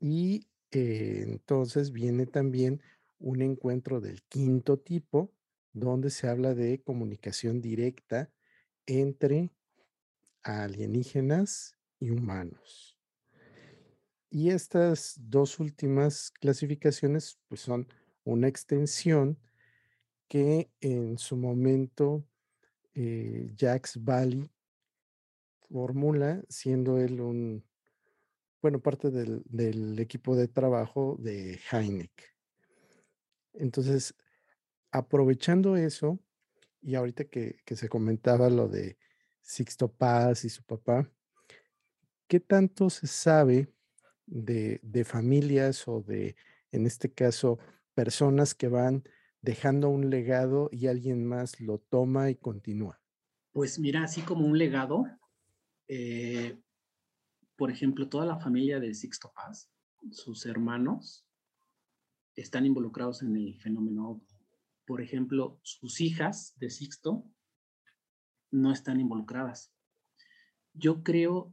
B: Y eh, entonces viene también un encuentro del quinto tipo, donde se habla de comunicación directa entre alienígenas y humanos. Y estas dos últimas clasificaciones pues son una extensión que en su momento eh, Jax Valley formula, siendo él un, bueno, parte del, del equipo de trabajo de Heineck. Entonces, aprovechando eso, y ahorita que, que se comentaba lo de Sixto Paz y su papá, ¿qué tanto se sabe de, familias o de, en este caso, personas que van dejando un legado y alguien más lo toma y continúa?
C: Pues mira, así como un legado, eh, por ejemplo, toda la familia de Sixto Paz, sus hermanos, están involucrados en el fenómeno. Por ejemplo, sus hijas de Sixto no están involucradas. Yo creo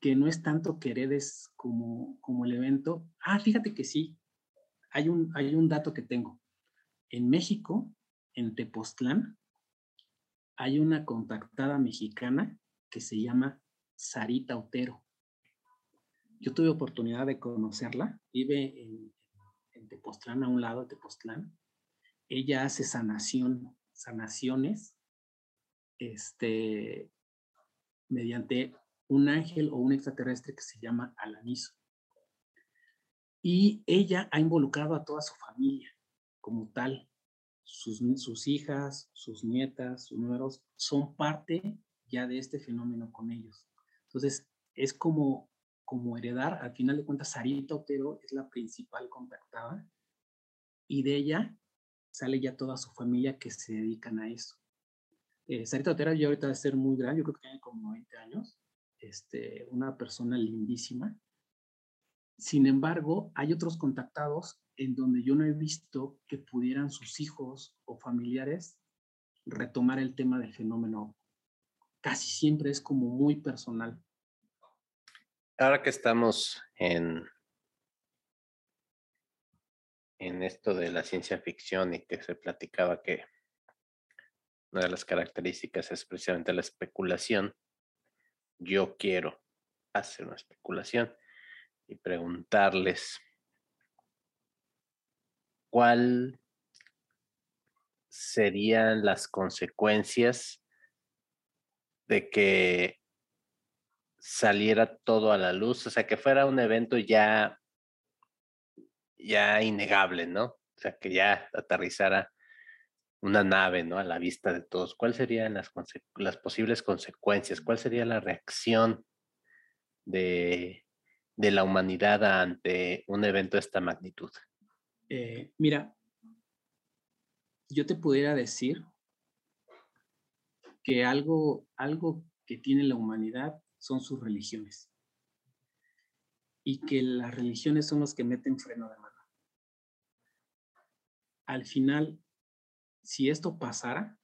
C: que no es tanto Queredes como, como el evento. Ah, fíjate que sí. Hay un, hay un dato que tengo. En México, en Tepoztlán, hay una contactada mexicana que se llama Sarita Otero. Yo tuve oportunidad de conocerla, vive en, en Tepoztlán, a un lado de Tepoztlán. Ella hace sanación, sanaciones, este, mediante un ángel o un extraterrestre que se llama Alanizo. Y ella ha involucrado a toda su familia como tal. Sus, sus hijas, sus nietas, sus números son parte ya de este fenómeno con ellos. Entonces, es como, como heredar, al final de cuentas, Sarita Otero es la principal contactada y de ella sale ya toda su familia que se dedican a eso. Eh, Sarita Otero ya ahorita debe ser muy grande, yo creo que tiene como 20 años, este, una persona lindísima. Sin embargo, hay otros contactados en donde yo no he visto que pudieran sus hijos o familiares retomar el tema del fenómeno. Casi siempre es como muy personal.
A: Ahora que estamos en, en esto de la ciencia ficción y que se platicaba que una de las características es precisamente la especulación, yo quiero hacer una especulación y preguntarles cuál serían las consecuencias de que saliera todo a la luz, o sea, que fuera un evento ya, ya innegable, ¿no? O sea, que ya aterrizara una nave, ¿no? A la vista de todos. ¿Cuáles serían las, posibles consecuencias? ¿Cuál sería la reacción de, de la humanidad ante un evento de esta magnitud?
C: Eh, mira, yo te pudiera decir que algo, algo que tiene la humanidad son sus religiones y que las religiones son los que meten freno de mano. Al final, si esto pasara,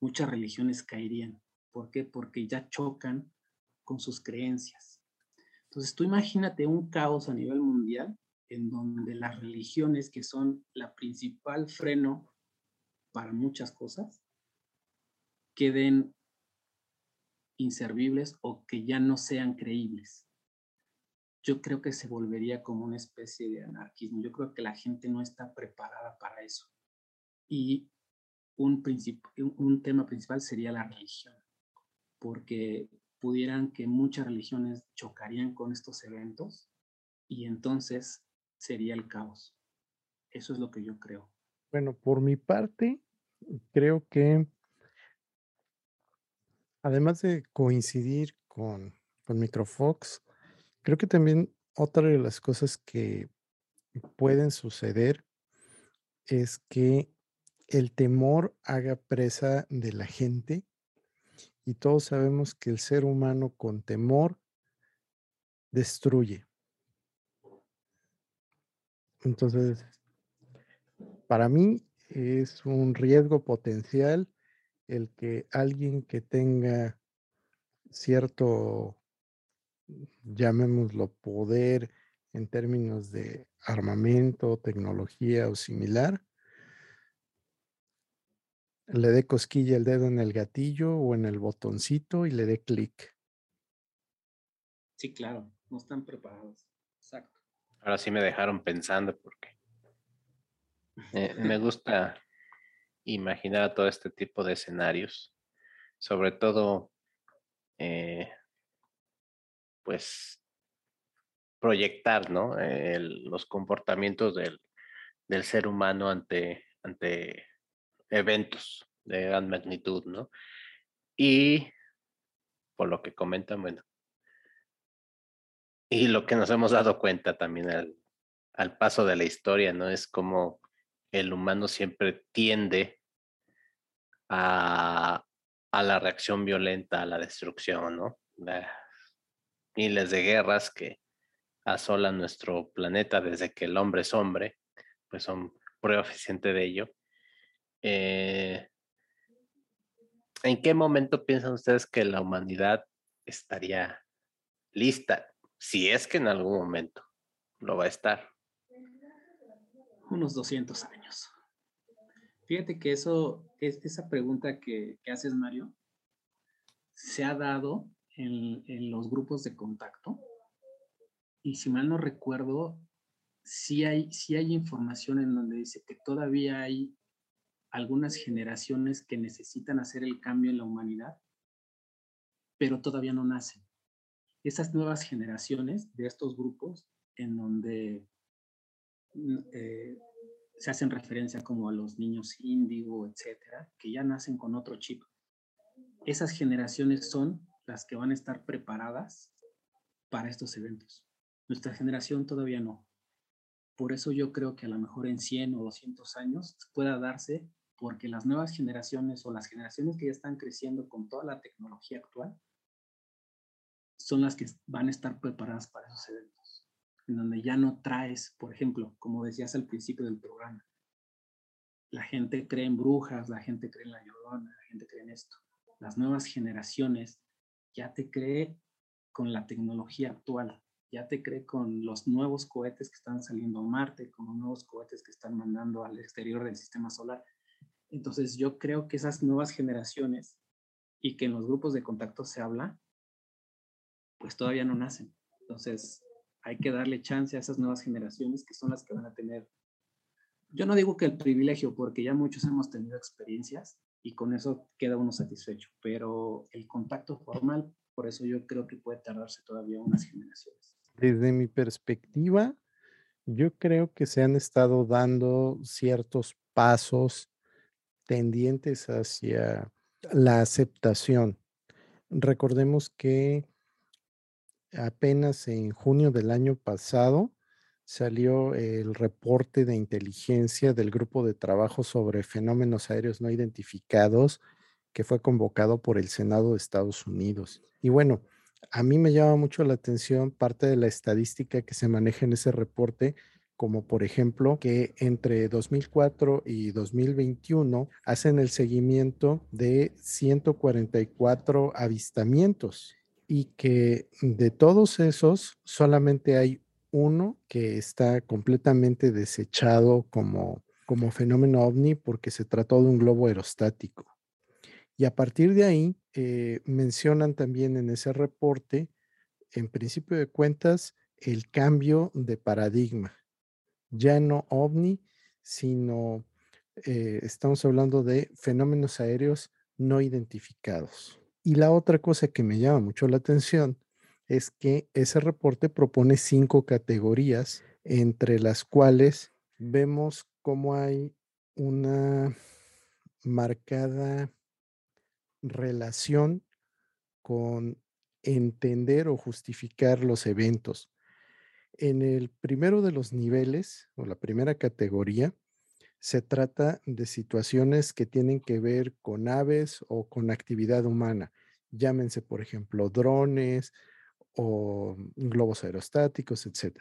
C: muchas religiones caerían. ¿Por qué? Porque ya chocan con sus creencias. Entonces, tú imagínate un caos a nivel mundial en donde las religiones, que son la principal freno para muchas cosas, queden inservibles o que ya no sean creíbles. Yo creo que se volvería como una especie de anarquismo. Yo creo que la gente no está preparada para eso. Y un, un tema principal sería la religión, porque pudieran que muchas religiones chocarían con estos eventos y entonces sería el caos. Eso es lo que yo creo.
B: Bueno, por mi parte, creo que además de coincidir con, con Microfox, creo que también otra de las cosas que pueden suceder es que el temor haga presa de la gente y todos sabemos que el ser humano con temor destruye. Entonces, para mí es un riesgo potencial el que alguien que tenga cierto, llamémoslo, poder en términos de armamento, tecnología o similar, le dé cosquilla el dedo en el gatillo o en el botoncito y le dé clic.
C: Sí, claro, no están preparados. Exacto.
A: Ahora sí me dejaron pensando porque me [laughs] gusta imaginar todo este tipo de escenarios, sobre todo, eh, pues, proyectar, ¿no? los comportamientos del, del, ser humano ante, ante eventos de gran magnitud, ¿no? Y por lo que comentan, bueno, y lo que nos hemos dado cuenta también al, paso de la historia, ¿no? Es como el humano siempre tiende a, a la reacción violenta, a la destrucción, ¿no? miles de guerras que asolan nuestro planeta desde que el hombre es hombre, pues son prueba eficiente de ello. Eh, ¿En qué momento piensan ustedes que la humanidad estaría lista? Si es que en algún momento lo va a estar.
C: Unos 200 años. Fíjate que eso, es, esa pregunta que, haces, Mario, se ha dado en, los grupos de contacto y si mal no recuerdo, sí hay, sí hay información en donde dice que todavía hay algunas generaciones que necesitan hacer el cambio en la humanidad, pero todavía no nacen. Esas nuevas generaciones de estos grupos en donde mm, eh, se hacen referencia como a los niños índigo, etcétera, que ya nacen con otro chip. Esas generaciones son las que van a estar preparadas para estos eventos. Nuestra generación todavía no. Por eso yo creo que a lo mejor en 100 o 200 años pueda darse porque las nuevas generaciones o las generaciones que ya están creciendo con toda la tecnología actual son las que van a estar preparadas para esos eventos, en donde ya no traes, por ejemplo, como decías al principio del programa, la gente cree en brujas, la gente cree en la llorona, la gente cree en esto. Las nuevas generaciones ya te cree con la tecnología actual, ya te cree con los nuevos cohetes que están saliendo a Marte, con los nuevos cohetes que están mandando al exterior del sistema solar. Entonces yo creo que esas nuevas generaciones y que en los grupos de contacto se habla, pues todavía no nacen. Entonces hay que darle chance a esas nuevas generaciones que son las que van a tener, yo no digo que el privilegio, porque ya muchos hemos tenido experiencias y con eso queda uno satisfecho, pero el contacto formal, por eso yo creo que puede tardarse todavía unas generaciones.
B: Desde mi perspectiva, yo creo que se han estado dando ciertos pasos tendientes hacia la aceptación. Recordemos que apenas en junio del año pasado salió el reporte de inteligencia del grupo de trabajo sobre fenómenos aéreos no identificados que fue convocado por el Senado de Estados Unidos. Y bueno, a mí me llama mucho la atención parte de la estadística que se maneja en ese reporte, como por ejemplo que entre 2004 y 2021 hacen el seguimiento de 144 avistamientos y que de todos esos solamente hay uno que está completamente desechado como, como fenómeno ovni porque se trató de un globo aerostático. Y a partir de ahí, eh, mencionan también en ese reporte, en principio de cuentas, el cambio de paradigma. Ya no ovni, sino eh, estamos hablando de fenómenos aéreos no identificados. Y la otra cosa que me llama mucho la atención es que ese reporte propone cinco categorías, entre las cuales vemos cómo hay una marcada relación con entender o justificar los eventos. En el primero de los niveles o la primera categoría, se trata de situaciones que tienen que ver con aves o con actividad humana. Llámense, por ejemplo, drones o globos aerostáticos, etc.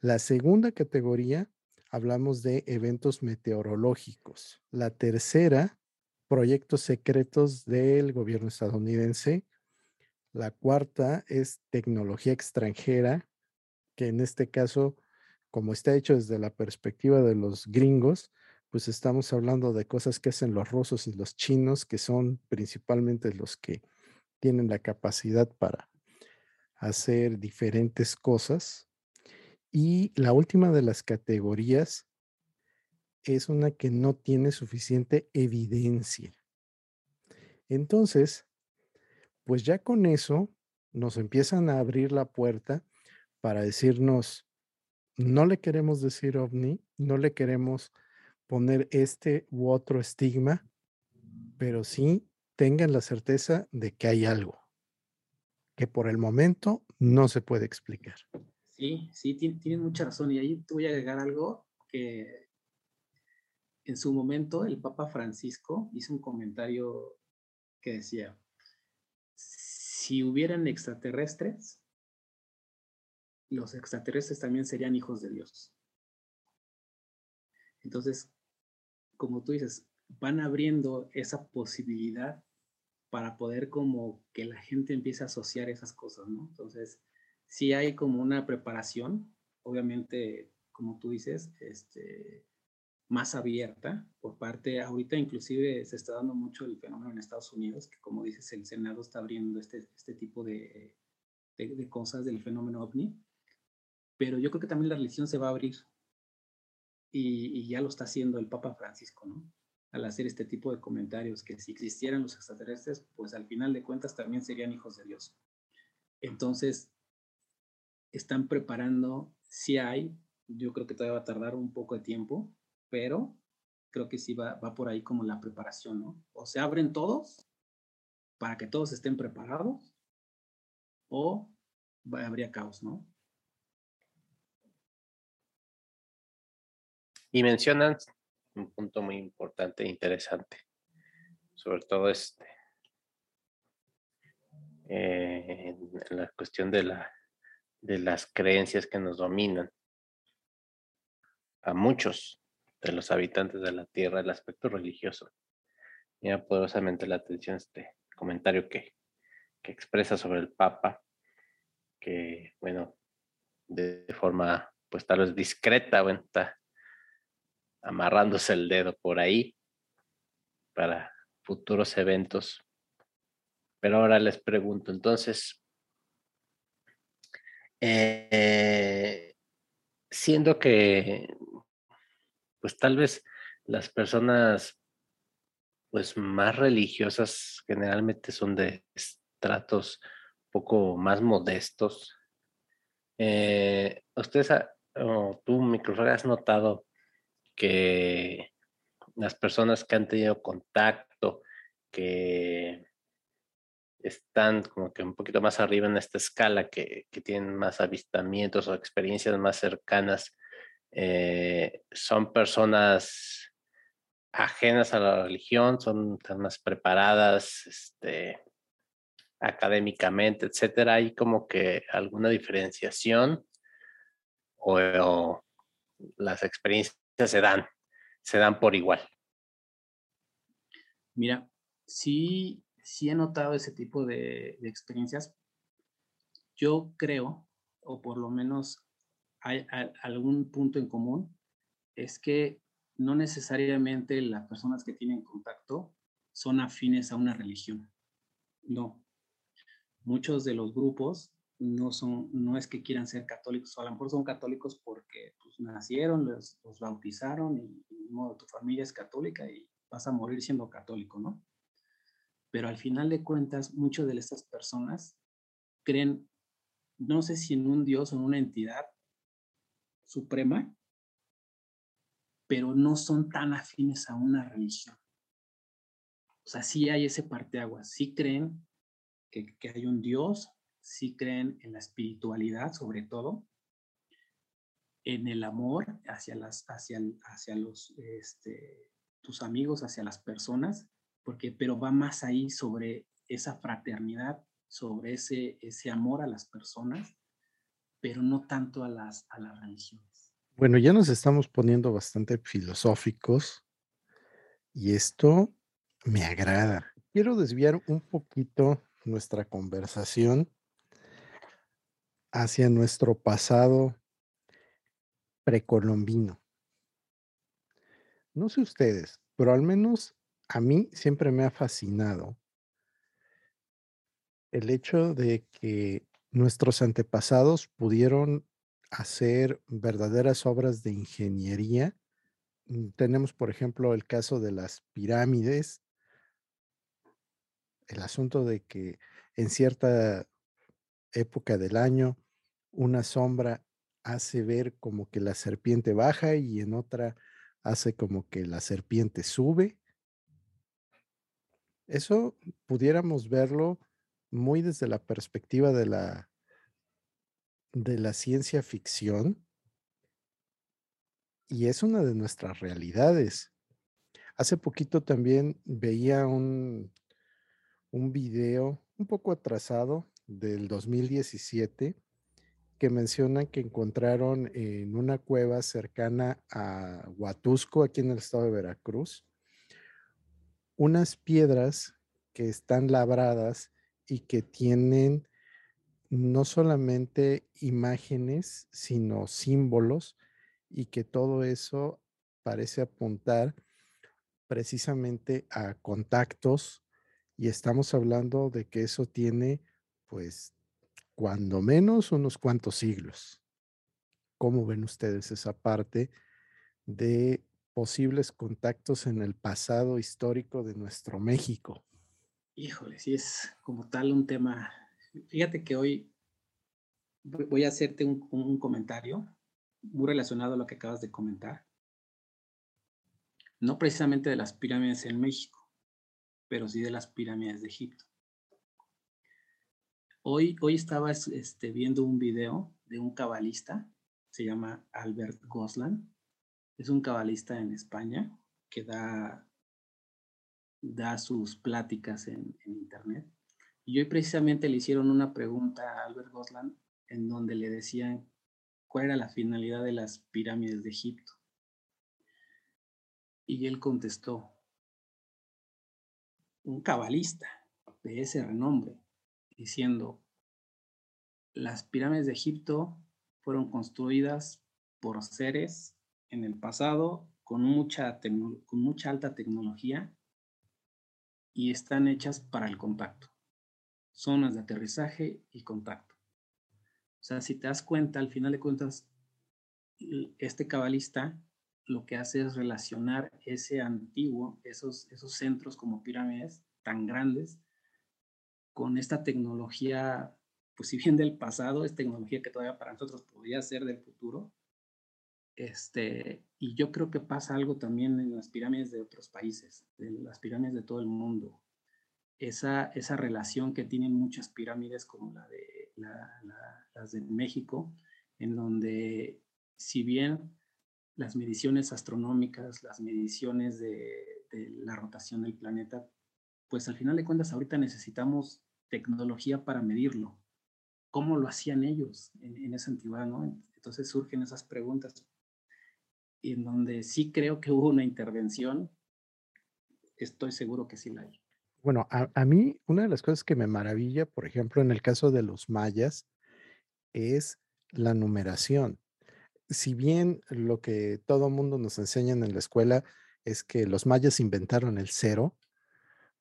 B: La segunda categoría, hablamos de eventos meteorológicos. La tercera proyectos secretos del gobierno estadounidense. La cuarta es tecnología extranjera, que en este caso, como está hecho desde la perspectiva de los gringos, pues estamos hablando de cosas que hacen los rusos y los chinos, que son principalmente los que tienen la capacidad para hacer diferentes cosas. Y la última de las categorías es una que no tiene suficiente evidencia. Entonces, pues ya con eso nos empiezan a abrir la puerta para decirnos, no le queremos decir ovni, no le queremos poner este u otro estigma, pero sí tengan la certeza de que hay algo que por el momento no se puede explicar.
C: Sí, sí, tienes mucha razón. Y ahí te voy a agregar algo que en su momento el Papa Francisco hizo un comentario que decía, si hubieran extraterrestres, los extraterrestres también serían hijos de Dios. Entonces, como tú dices, van abriendo esa posibilidad para poder como que la gente empiece a asociar esas cosas, ¿no? Entonces, si hay como una preparación, obviamente, como tú dices, este, más abierta por parte, ahorita inclusive se está dando mucho el fenómeno en Estados Unidos, que como dices, el Senado está abriendo este, este tipo de, de, cosas del fenómeno ovni, pero yo creo que también la religión se va a abrir y, ya lo está haciendo el Papa Francisco, ¿no? Al hacer este tipo de comentarios, que si existieran los extraterrestres, pues al final de cuentas también serían hijos de Dios. Entonces, están preparando, si hay, yo creo que todavía va a tardar un poco de tiempo, pero creo que sí va, va por ahí como la preparación, ¿no? O se abren todos para que todos estén preparados, o habría caos, ¿no?
A: Y mencionan un punto muy importante e interesante, sobre todo este, eh, en, la cuestión de, la, de las creencias que nos dominan. A muchos de los habitantes de la Tierra, el aspecto religioso. Mira poderosamente la atención este comentario que, que expresa sobre el Papa, que, bueno, de, forma, pues tal vez discreta, bueno, está amarrándose el dedo por ahí para futuros eventos. Pero ahora les pregunto, entonces, eh, siendo que, pues tal vez las personas pues más religiosas generalmente son de estratos poco más modestos. Eh, ustedes, o tú, Microsoft, has notado que las personas que han tenido contacto, que están como que un poquito más arriba en esta escala, que, tienen más avistamientos o experiencias más cercanas, eh, son personas ajenas a la religión, son más preparadas este, académicamente, etcétera. ¿Hay como que alguna diferenciación o las experiencias se dan, se dan por igual.
C: Mira, sí, sí he notado ese tipo de, experiencias. Yo creo, o por lo menos hay, algún punto en común, es que no necesariamente las personas que tienen contacto son afines a una religión. No. Muchos de los grupos no son, no es que quieran ser católicos, o a lo mejor son católicos porque pues, nacieron, los, bautizaron y, tu familia es católica y vas a morir siendo católico, ¿no? Pero al final de cuentas, muchas de estas personas creen, no sé si en un Dios o en una entidad suprema, pero no son tan afines a una religión. O sea, sí hay ese parteaguas, sí creen que, que hay un Dios, sí creen en la espiritualidad sobre todo, en el amor hacia, las, hacia, hacia los, este, tus amigos, hacia las personas, porque, pero va más ahí sobre esa fraternidad, sobre ese, ese amor a las personas, pero no tanto a las, a las religiones.
B: Bueno, ya nos estamos poniendo bastante filosóficos y esto me agrada. Quiero desviar un poquito nuestra conversación hacia nuestro pasado precolombino. No sé ustedes, pero al menos a mí siempre me ha fascinado el hecho de que nuestros antepasados pudieron hacer verdaderas obras de ingeniería. Mm, tenemos, por ejemplo, el caso de las pirámides, el asunto de que en cierta época del año una sombra hace ver como que la serpiente baja y en otra hace como que la serpiente sube. Eso pudiéramos verlo muy desde la perspectiva de la, de la ciencia ficción y es una de nuestras realidades. Hace poquito también veía un, un video un poco atrasado del 2017 que mencionan que encontraron en una cueva cercana a Huatusco, aquí en el estado de Veracruz, unas piedras que están labradas y que tienen no solamente imágenes, sino símbolos, y que todo eso parece apuntar precisamente a contactos, y estamos hablando de que eso tiene pues cuando menos unos cuantos siglos. cómo ven ustedes esa parte de posibles contactos en el pasado histórico de nuestro México.
C: Híjole, sí es como tal un tema. Fíjate que hoy voy a hacerte un, comentario muy relacionado a lo que acabas de comentar. No precisamente de las pirámides en México, pero sí de las pirámides de Egipto. Hoy, hoy estaba este, viendo un video de un cabalista, se llama Albert Goslan, es un cabalista en España que da, da sus pláticas en, internet. Y hoy precisamente le hicieron una pregunta a Albert Goslan en donde le decían cuál era la finalidad de las pirámides de Egipto. Y él contestó, un cabalista de ese renombre, diciendo, las pirámides de Egipto fueron construidas por seres en el pasado con mucha, con mucha alta tecnología y están hechas para el contacto. Zonas de aterrizaje y contacto. O sea, si te das cuenta, al final de cuentas, este cabalista lo que hace es relacionar ese antiguo, esos, esos centros como pirámides tan grandes, con esta tecnología, pues si bien del pasado, es tecnología que todavía para nosotros podría ser del futuro, este, y yo creo que pasa algo también en las pirámides de otros países, en las pirámides de todo el mundo. Esa, esa relación que tienen muchas pirámides como la de, las de México, en donde si bien las mediciones astronómicas, las mediciones de, la rotación del planeta, pues al final de cuentas ahorita necesitamos tecnología para medirlo. ¿Cómo lo hacían ellos en, en esa antigüedad? ¿no? Entonces surgen esas preguntas en donde sí creo que hubo una intervención, estoy seguro que sí la hay.
B: Bueno, a, mí una de las cosas que me maravilla, por ejemplo, en el caso de los mayas, es la numeración. Si bien lo que todo mundo nos enseñan en la escuela es que los mayas inventaron el cero,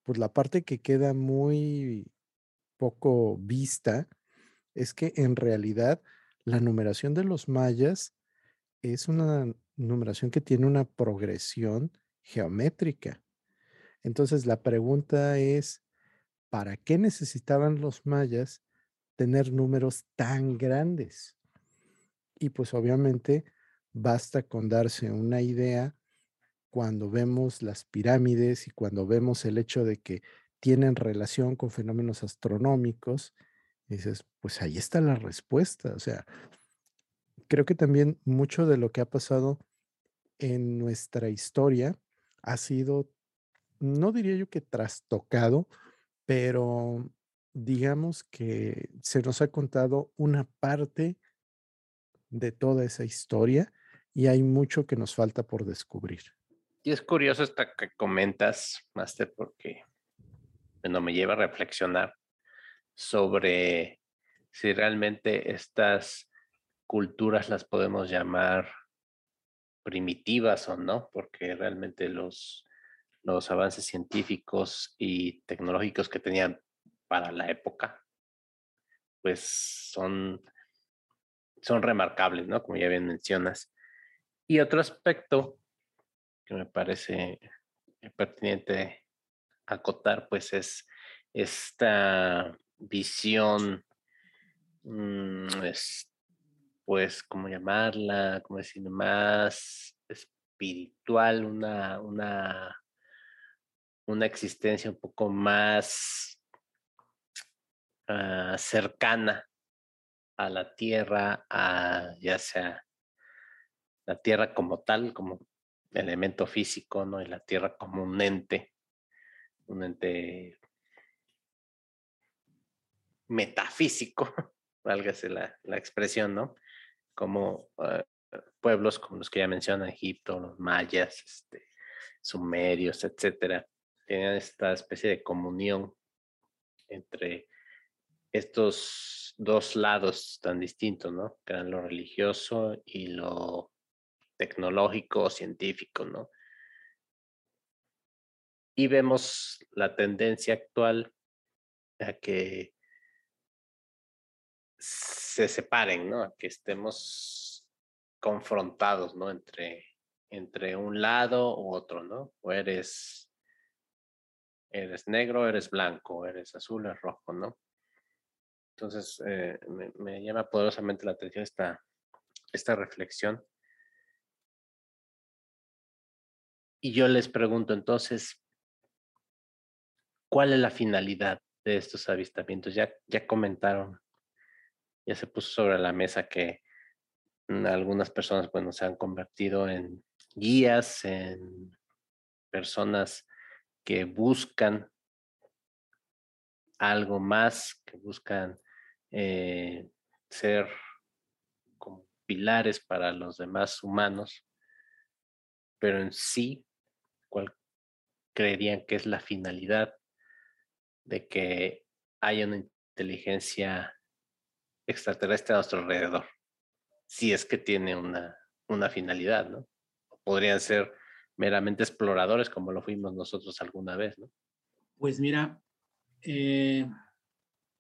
B: pues la parte que queda muy poco vista es que en realidad la numeración de los mayas es una numeración que tiene una progresión geométrica. Entonces la pregunta es, ¿para qué necesitaban los mayas tener números tan grandes? Y pues obviamente basta con darse una idea cuando vemos las pirámides y cuando vemos el hecho de que tienen relación con fenómenos astronómicos, dices, pues ahí está la respuesta. O sea, creo que también mucho de lo que ha pasado en nuestra historia ha sido, no diría yo que trastocado, pero digamos que se nos ha contado una parte de toda esa historia y hay mucho que nos falta por descubrir.
A: Y es curioso esta que comentas, Master, porque bueno, me lleva a reflexionar sobre si realmente estas culturas las podemos llamar primitivas o no, porque realmente los, los avances científicos y tecnológicos que tenían para la época, pues son, son remarcables, ¿no? Como ya bien mencionas. Y otro aspecto que me parece pertinente acotar, pues es esta visión mm, pues, ¿cómo llamarla? ¿Cómo decir? Más espiritual, una, una, una existencia un poco más ah, cercana a la tierra, a ya sea la tierra como tal, como elemento físico, ¿no? Y la tierra como un ente, un ente metafísico, [laughs] válgase la, la expresión, ¿no? como eh, pueblos como los que ya menciona Egipto, los mayas, este, sumerios, etcétera, tenían esta especie de comunión entre estos dos lados tan distintos, ¿no? Que eran lo religioso y lo tecnológico o científico, ¿no? Y vemos la tendencia actual a que se separen, ¿no? Que estemos confrontados, ¿no? Entre, entre un lado u otro, ¿no? O eres, eres negro, eres blanco, eres azul, eres rojo, ¿no? Entonces, eh, me, llama poderosamente la atención esta, esta reflexión. Y yo les pregunto entonces, ¿cuál es la finalidad de estos avistamientos? Ya, ya comentaron, ya se puso sobre la mesa que algunas personas, bueno, se han convertido en guías, en personas que buscan algo más, que buscan eh, ser como pilares para los demás humanos, pero en sí, ¿cuál creerían que es la finalidad de que haya una inteligencia extraterrestre a nuestro alrededor? Si es que tiene una, una finalidad, ¿no? Podrían ser meramente exploradores como lo fuimos nosotros alguna vez, ¿no?
C: Pues mira, eh,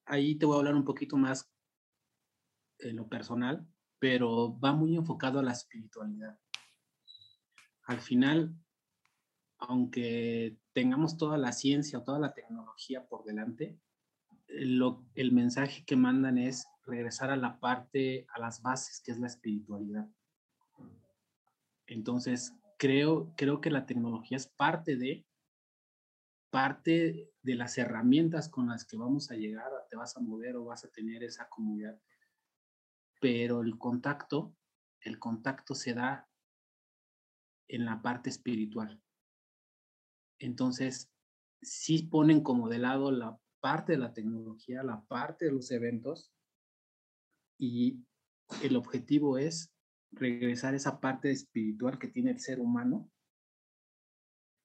C: ahí te voy a hablar un poquito más en lo personal, pero va muy enfocado a la espiritualidad. Al final, aunque tengamos toda la ciencia o toda la tecnología por delante, lo, el mensaje que mandan es regresar a la parte, a las bases, que es la espiritualidad. Entonces, creo, creo que la tecnología es parte de, parte de las herramientas con las que vamos a llegar, te vas a mover o vas a tener esa comunidad. Pero el contacto, el contacto se da en la parte espiritual. Entonces, sí ponen como de lado la parte de la tecnología, la parte de los eventos, y el objetivo es regresar esa parte espiritual que tiene el ser humano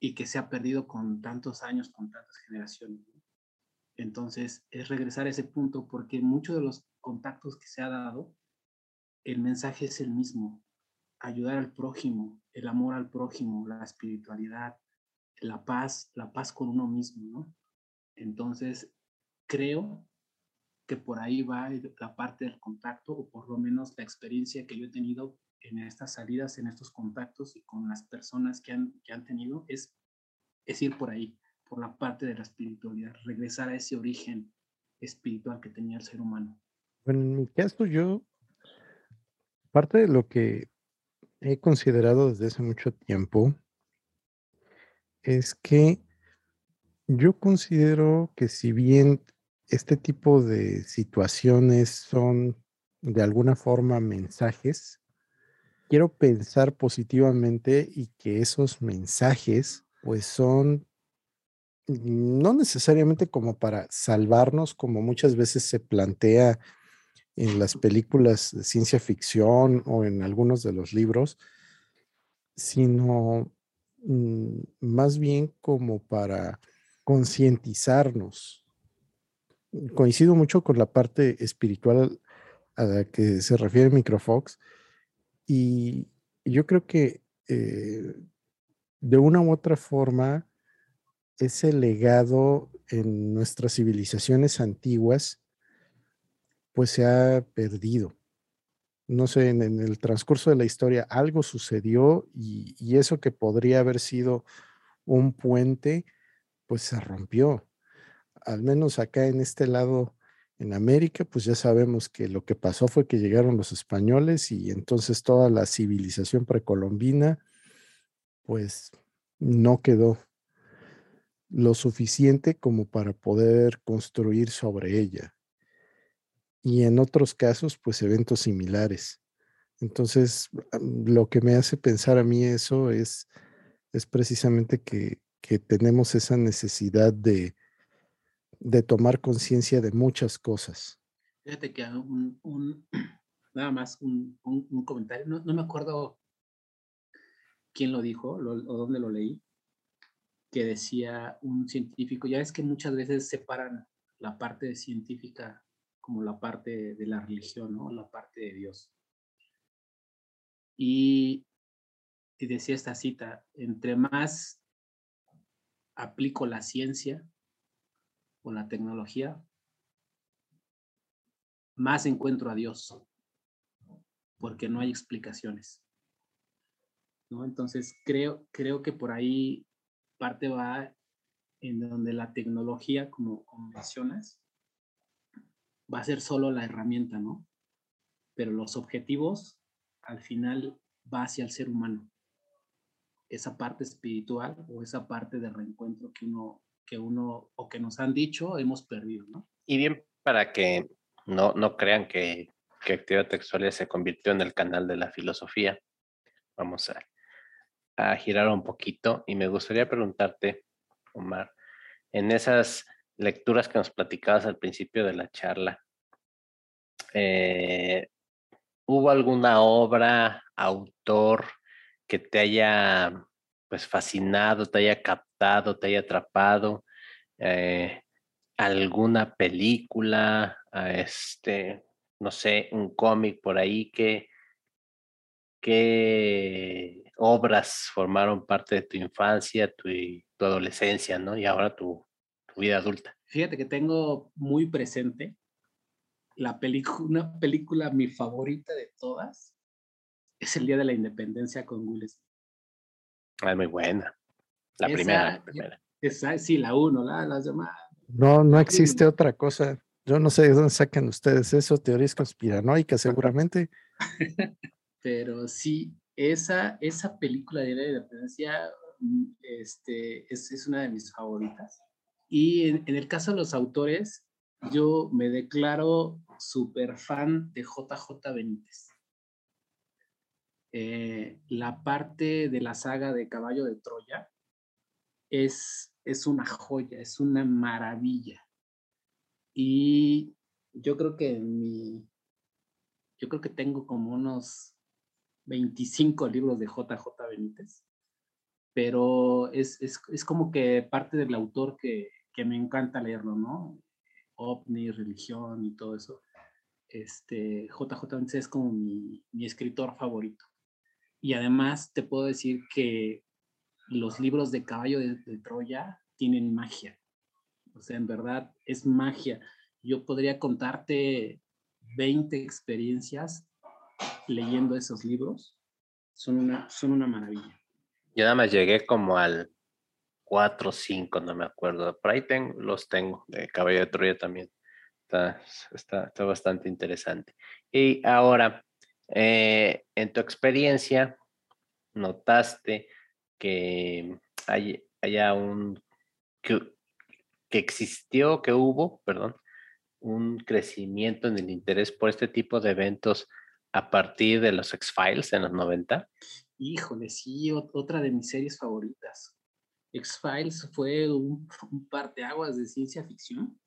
C: y que se ha perdido con tantos años, con tantas generaciones. Entonces, es regresar a ese punto porque muchos de los contactos que se ha dado, el mensaje es el mismo, ayudar al prójimo, el amor al prójimo, la espiritualidad, la paz, la paz con uno mismo, ¿no? Entonces, creo que por ahí va la parte del contacto, o por lo menos la experiencia que yo he tenido en estas salidas, en estos contactos y con las personas que han, que han tenido, es, es ir por ahí, por la parte de la espiritualidad, regresar a ese origen espiritual que tenía el ser humano.
B: Bueno, en mi caso yo, parte de lo que he considerado desde hace mucho tiempo es que yo considero que si bien este tipo de situaciones son de alguna forma mensajes, quiero pensar positivamente y que esos mensajes pues son no necesariamente como para salvarnos, como muchas veces se plantea en las películas de ciencia ficción o en algunos de los libros, sino mm, más bien como para concientizarnos. Coincido mucho con la parte espiritual a la que se refiere Microfox, y yo creo que eh, de una u otra forma, ese legado en nuestras civilizaciones antiguas, pues se ha perdido. No sé, en, el transcurso de la historia algo sucedió y, eso que podría haber sido un puente, pues se rompió. Al menos acá en este lado en América, pues ya sabemos que lo que pasó fue que llegaron los españoles y entonces toda la civilización precolombina, pues no quedó lo suficiente como para poder construir sobre ella. Y en otros casos, pues eventos similares. Entonces, lo que me hace pensar a mí eso es, es precisamente que, que tenemos esa necesidad de, de tomar conciencia de muchas cosas.
C: Fíjate que un, [clears throat] nada más un, comentario, no, me acuerdo quién lo dijo o dónde lo leí, que decía un científico, ya es que muchas veces separan la parte científica como la parte de la religión. La parte de Dios. Y, decía esta cita, entre más aplico la ciencia, con la tecnología, más encuentro a Dios. porque no hay explicaciones. Entonces, creo, creo que por ahí parte va en donde la tecnología, como, como mencionas, va a ser solo la herramienta, ¿no? Pero los objetivos, al final, va hacia el ser humano. Esa parte espiritual o esa parte de reencuentro que uno, que uno, o que nos han dicho, hemos perdido, ¿no?
A: Y bien, para que no, no crean que, que Actividad Textual se convirtió en el canal de la filosofía, vamos a, a girar un poquito y me gustaría preguntarte, Omar, en esas lecturas que nos platicabas al principio de la charla, eh, ¿hubo alguna obra, autor que te haya pues fascinado, te haya captado, te haya atrapado? Eh, ¿Alguna película, este, no sé, un cómic por ahí que, qué obras formaron parte de tu infancia, tu, tu adolescencia, ¿no? Y ahora tu, tu vida adulta.
C: Fíjate que tengo muy presente la película, una película mi favorita de todas es el Día de la Independencia con Will Smith.
A: Ah, muy buena. La primera, la primera.
C: Esa, sí, la uno, la, las demás.
B: No, no existe otra cosa. Yo no sé de dónde sacan ustedes eso, teorías conspiranoicas seguramente. [laughs]
C: Pero sí, esa, esa película de la independencia mm, este, es, es, una de mis favoritas. Y en, en, el caso de los autores, yo me declaro súper fan de JJ Benítez. Eh, la parte de la saga de Caballo de Troya es, es una joya, es una maravilla. Y yo creo que mi, yo creo que tengo como unos 25 libros de JJ Benítez, pero es, es, es como que parte del autor que, que me encanta leerlo, ¿no? ovni, religión y todo eso, este, JJ es como mi, mi, escritor favorito. Y además te puedo decir que los libros de Caballo de, de, Troya tienen magia. O sea, en verdad es magia. Yo podría contarte 20 experiencias leyendo esos libros. Son una, son una maravilla.
A: Yo nada más llegué como al cuatro o cinco, no me acuerdo. Por ahí los tengo, de Caballo de Troya también. Está, está, está bastante interesante. Y ahora, eh, en tu experiencia, notaste que hay, haya un, que, que existió, que hubo, perdón, un crecimiento en el interés por este tipo de eventos a partir de los X-Files en los 90?
C: Híjole, sí, otra de mis series favoritas. X-Files fue [laughs] un, parteaguas de ciencia ficción,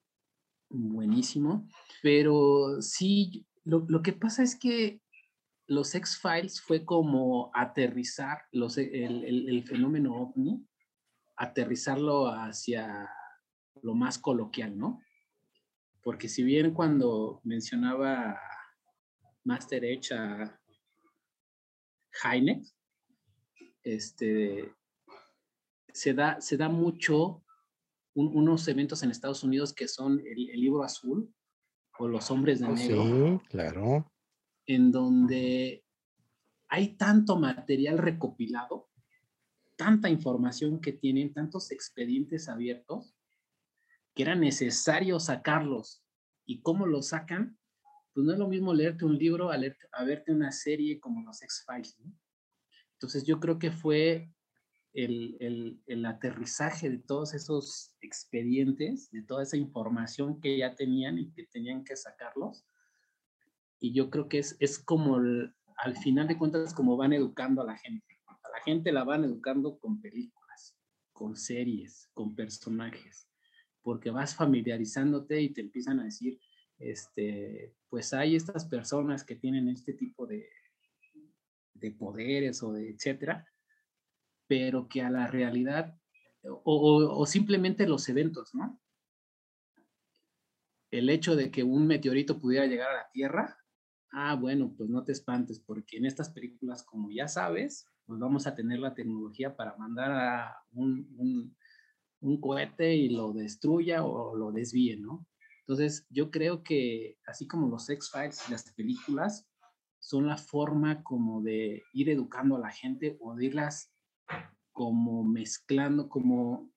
C: buenísimo, pero sí, lo, que pasa es que los X-Files fue como aterrizar los, el, el, el, fenómeno ovni, aterrizarlo hacia lo más coloquial, ¿no? Porque si bien cuando mencionaba Master Edge a Heineck, este, se da, se da mucho un, unos eventos en Estados Unidos que son el, el, libro azul o los hombres de
B: oh,
C: negro.
B: Sí, claro.
C: En donde hay tanto material recopilado, tanta información que tienen, tantos expedientes abiertos, que era necesario sacarlos. ¿Y cómo los sacan? Pues no es lo mismo leerte un libro a, leer, a verte una serie como los X-Files. ¿no? Entonces yo creo que fue el, el, el, aterrizaje de todos esos expedientes, de toda esa información que ya tenían y que tenían que sacarlos. Y yo creo que es, es como, al final de cuentas, como van educando a la gente. A la gente la van educando con películas, con series, con personajes, porque vas familiarizándote y te empiezan a decir, este, pues hay estas personas que tienen este tipo de, de poderes o de etcétera, pero que a la realidad, o, o, o, simplemente los eventos, ¿no? El hecho de que un meteorito pudiera llegar a la Tierra, ah, bueno, pues no te espantes, porque en estas películas, como ya sabes, pues vamos a tener la tecnología para mandar a un, un, cohete y lo destruya o lo desvíe, ¿no? Entonces, yo creo que así como los X-Files y las películas, son la forma como de ir educando a la gente o de irlas como mezclando, como,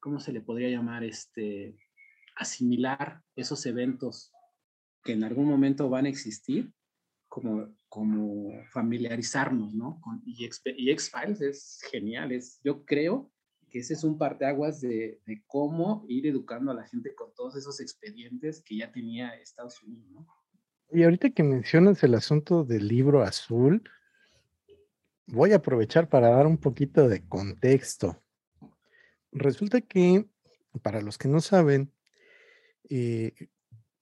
C: ¿cómo se le podría llamar? Este, asimilar esos eventos que en algún momento van a existir, como, como familiarizarnos, ¿no? Con, y, X-Files es genial, es, yo creo que ese es un parteaguas de, de cómo ir educando a la gente con todos esos expedientes que ya tenía Estados Unidos, ¿no?
B: Y ahorita que mencionas el asunto del libro azul, voy a aprovechar para dar un poquito de contexto. Resulta que, para los que no saben, eh,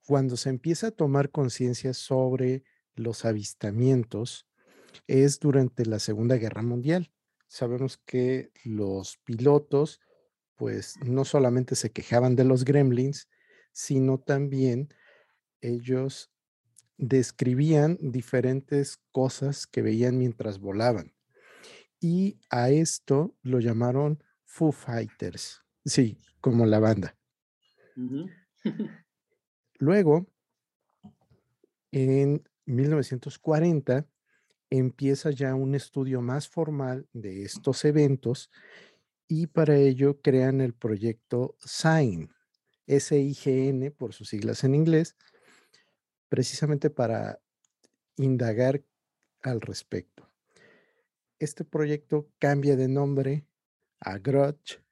B: cuando se empieza a tomar conciencia sobre los avistamientos, es durante la Segunda Guerra Mundial. Sabemos que los pilotos, pues no solamente se quejaban de los gremlins, sino también ellos describían diferentes cosas que veían mientras volaban. Y a esto lo llamaron Foo Fighters. Sí, como la banda. [laughs] Luego, en 1940, empieza ya un estudio más formal de estos eventos y para ello crean el proyecto SIGN, S-I-G-N por sus siglas en inglés, precisamente para indagar al respecto. Este proyecto cambia de nombre a Grudge.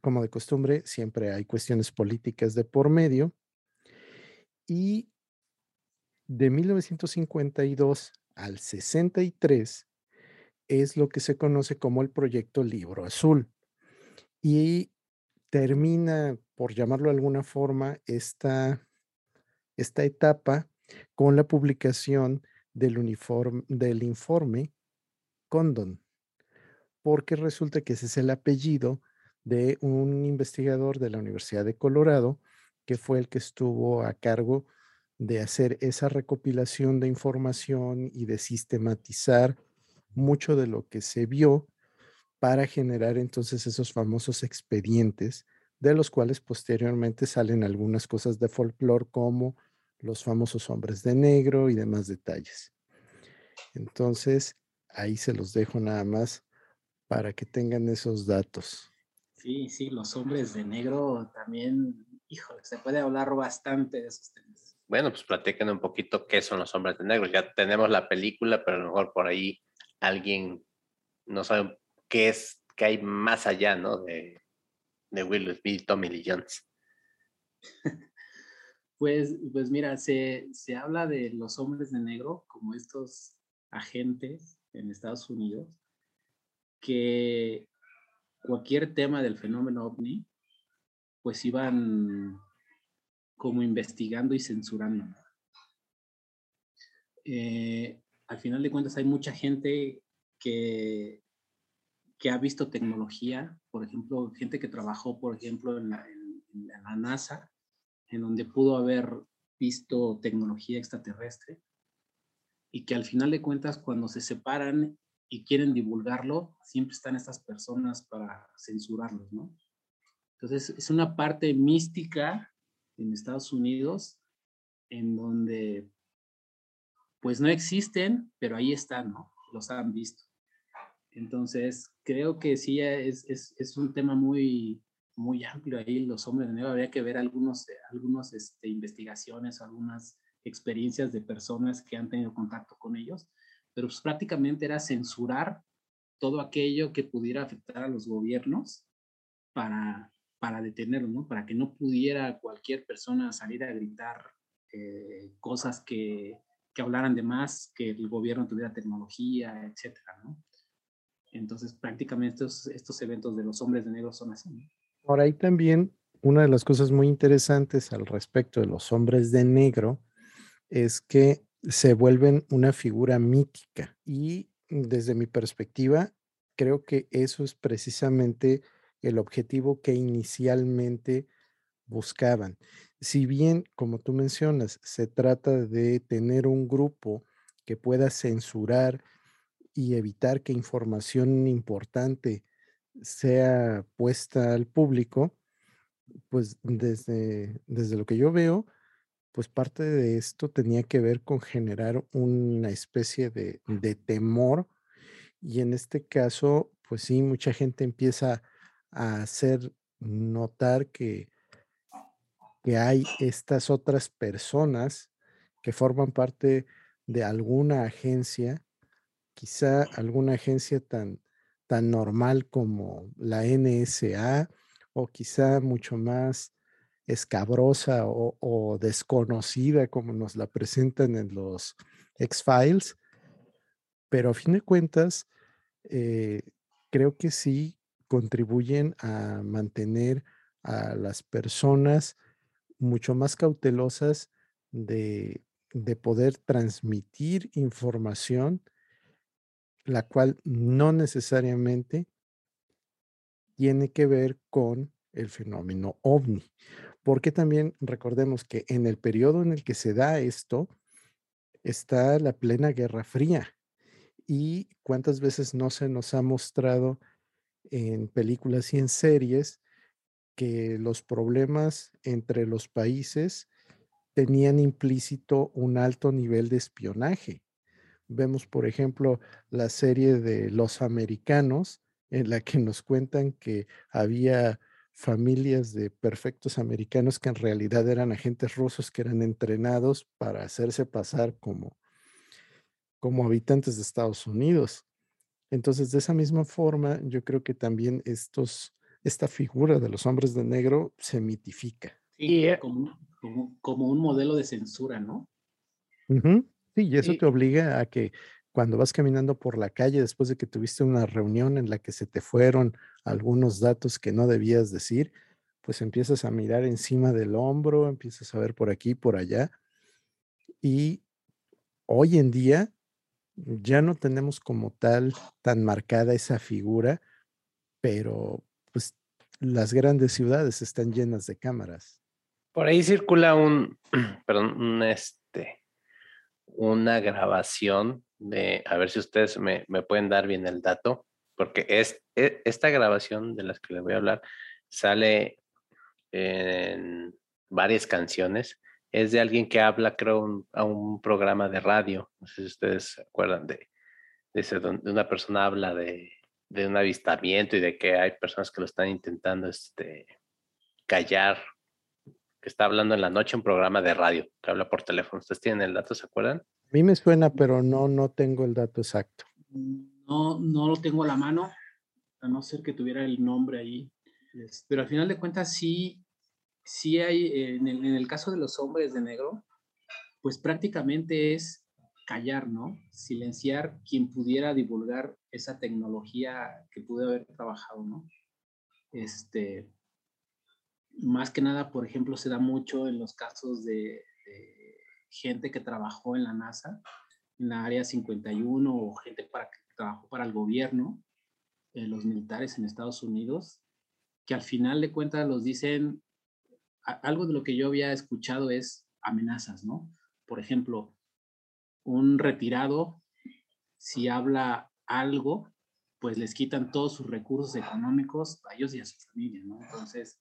B: Como de costumbre, siempre hay cuestiones políticas de por medio. Y de 1952 al 63 es lo que se conoce como el proyecto Libro Azul. Y termina, por llamarlo de alguna forma, esta esta etapa con la publicación del, del informe Condon, porque resulta que ese es el apellido de un investigador de la Universidad de Colorado, que fue el que estuvo a cargo de hacer esa recopilación de información y de sistematizar mucho de lo que se vio para generar entonces esos famosos expedientes, de los cuales posteriormente salen algunas cosas de folclore como los famosos hombres de negro y demás detalles. Entonces, ahí se los dejo nada más para que tengan esos datos.
C: Sí, sí, los hombres de negro también, híjole, se puede hablar bastante de esos temas.
A: Bueno, pues platiquen un poquito qué son los hombres de negro. Ya tenemos la película, pero a lo mejor por ahí alguien no sabe qué es, qué hay más allá, ¿no? De, de Will Smith y Tommy Lee Jones. [laughs]
C: Pues, pues mira, se, habla de los hombres de negro como estos agentes en Estados Unidos que cualquier tema del fenómeno ovni, pues iban como investigando y censurando. Eh, al final de cuentas hay mucha gente que, que ha visto tecnología, por ejemplo, gente que trabajó, por ejemplo, en la NASA, en donde pudo haber visto tecnología extraterrestre y que al final de cuentas cuando se separan y quieren divulgarlo, siempre están estas personas para censurarlos, ¿no? Entonces es una parte mística en Estados Unidos en donde pues no existen, pero ahí están, ¿no? Los han visto. Entonces creo que sí es, es, es un tema muy, muy amplio ahí los hombres de negro. Habría que ver algunos, algunos este, investigaciones, algunas experiencias de personas que han tenido contacto con ellos, pero pues prácticamente era censurar todo aquello que pudiera afectar a los gobiernos para, para detenerlo, ¿no? Para que no pudiera cualquier persona salir a gritar eh, cosas que, que hablaran de más, que el gobierno tuviera tecnología, etcétera, ¿no? Entonces, prácticamente estos, estos eventos de los hombres de negro son así. ¿no?
B: Ahora, ahí también una de las cosas muy interesantes al respecto de los hombres de negro es que se vuelven una figura mítica y desde mi perspectiva creo que eso es precisamente el objetivo que inicialmente buscaban. Si bien, como tú mencionas, se trata de tener un grupo que pueda censurar y evitar que información importante sea puesta al público, pues desde, desde lo que yo veo, pues parte de esto tenía que ver con generar una especie de, de temor y en este caso, pues sí, mucha gente empieza a hacer notar que, que hay estas otras personas que forman parte de alguna agencia, quizá alguna agencia tan, tan normal como la NSA o quizá mucho más escabrosa o, desconocida como nos la presentan en los X-Files, pero a fin de cuentas, eh, creo que sí contribuyen a mantener a las personas mucho más cautelosas de, de poder transmitir información, la cual no necesariamente tiene que ver con el fenómeno ovni. Porque también recordemos que en el periodo en el que se da esto, está la plena Guerra Fría. Y cuántas veces no se nos ha mostrado en películas y en series que los problemas entre los países tenían implícito un alto nivel de espionaje. Vemos, por ejemplo, la serie de Los Americanos, en la que nos cuentan que había familias de perfectos americanos que en realidad eran agentes rusos que eran entrenados para hacerse pasar como, como habitantes de Estados Unidos. Entonces, de esa misma forma, yo creo que también estos, esta figura de los hombres de negro se mitifica.
C: Sí, eh como, como, un modelo de censura, ¿no?
B: Sí, y eso te obliga a que cuando vas caminando por la calle después de que tuviste una reunión en la que se te fueron algunos datos que no debías decir, pues empiezas a mirar encima del hombro, empiezas a ver por aquí, por allá. Y hoy en día ya no tenemos como tal tan marcada esa figura, pero pues las grandes ciudades están llenas de cámaras.
A: Por ahí circula un, [clears throat] perdón, este, una grabación de, a ver si ustedes me, pueden dar bien el dato, porque es, e, esta grabación de las que les voy a hablar sale en varias canciones. Es de alguien que habla, creo, a un programa de radio. No sé si ustedes se acuerdan de, de, donde una persona habla de, de, un avistamiento y de que hay personas que lo están intentando este, callar, que está hablando en la noche un programa de radio, que habla por teléfono. ¿Ustedes tienen el dato, se acuerdan?
B: A mí me suena, pero no, no tengo el dato exacto.
C: No, no lo tengo a la mano, a no ser que tuviera el nombre ahí. Pero al final de cuentas sí, sí hay, en el, caso de los hombres de negro, pues prácticamente es callar, ¿no? Silenciar quien pudiera divulgar esa tecnología que pude haber trabajado, ¿no? Este, más que nada, por ejemplo, se da mucho en los casos de gente que trabajó en la NASA, en la Área 51, o gente para, trabajó para el gobierno, eh, los militares en Estados Unidos, que al final de cuentas los dicen, algo de lo que yo había escuchado es amenazas, ¿no? Por ejemplo, un retirado, si habla algo, pues les quitan todos sus recursos económicos a ellos y a su familia, ¿no? Entonces,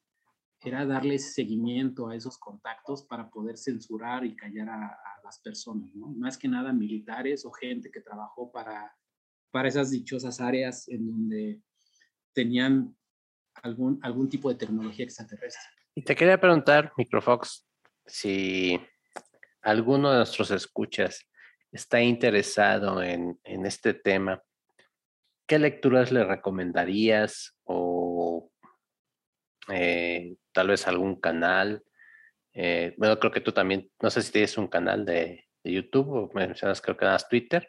C: era darle seguimiento a esos contactos para poder censurar y callar a, las personas, ¿no? Más que nada militares o gente que trabajó para, para esas dichosas áreas en donde tenían algún, algún tipo de tecnología extraterrestre.
A: Y te quería preguntar, Microfox, si alguno de nuestros escuchas está interesado en, en este tema, ¿qué lecturas le recomendarías o eh, tal vez algún canal. Eh, bueno, creo que tú también, no sé si tienes un canal de, YouTube o mencionas creo que das Twitter.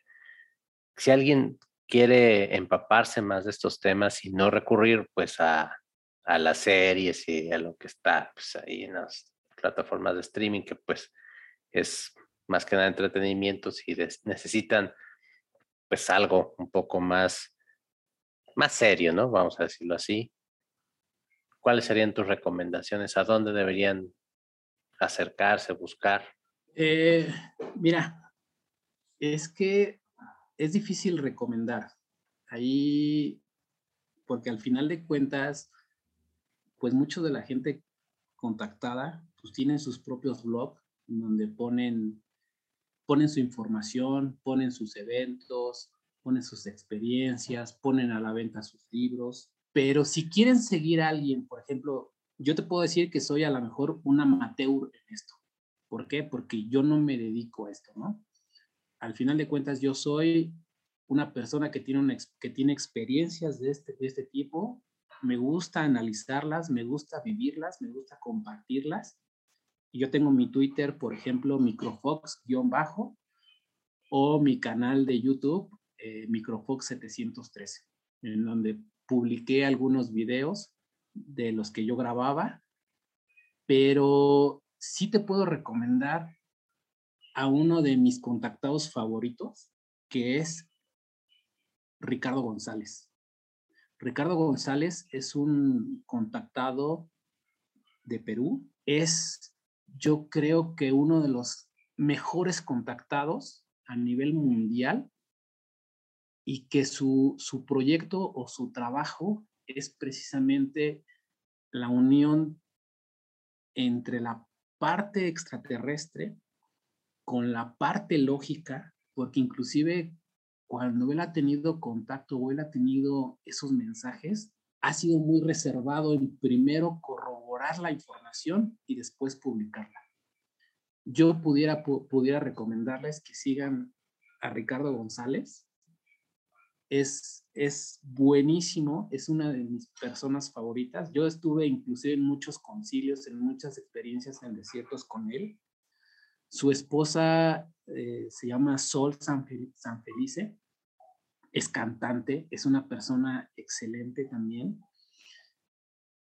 A: Si alguien quiere empaparse más de estos temas y no recurrir pues a, a las series y a lo que está pues, ahí en las plataformas de streaming, que pues es más que nada entretenimiento, si necesitan pues algo un poco más, más serio, ¿no? Vamos a decirlo así. ¿cuáles serían tus recomendaciones? ¿A dónde deberían acercarse, buscar?
C: Eh, mira, es que es difícil recomendar. Ahí, porque al final de cuentas, pues mucho de la gente contactada, pues tienen sus propios blogs donde ponen, ponen su información, ponen sus eventos, ponen sus experiencias, ponen a la venta sus libros. Pero si quieren seguir a alguien, por ejemplo, yo te puedo decir que soy a lo mejor un amateur en esto. ¿Por qué? Porque yo no me dedico a esto, ¿no? Al final de cuentas, yo soy una persona que tiene, que tiene experiencias de este, de este tipo, me gusta analizarlas, me gusta vivirlas, me gusta compartirlas. Yo tengo mi Twitter, por ejemplo, microfox-bajo, o mi canal de YouTube, eh, Microfox713, en donde publiqué algunos videos de los que yo grababa, pero sí te puedo recomendar a uno de mis contactados favoritos, que es Ricardo González. Ricardo González es un contactado de Perú. Es, yo creo que uno de los mejores contactados a nivel mundial y que su, su proyecto o su trabajo es precisamente la unión entre la parte extraterrestre con la parte lógica, porque inclusive cuando él ha tenido contacto o él ha tenido esos mensajes, ha sido muy reservado en primero corroborar la información y después publicarla. Yo pudiera, pudiera recomendarles que sigan a Ricardo González. Es, es buenísimo, es una de mis personas favoritas. Yo estuve inclusive en muchos concilios, en muchas experiencias en desiertos con él. Su esposa eh, se llama Sol San, Felice, es cantante, es una persona excelente también.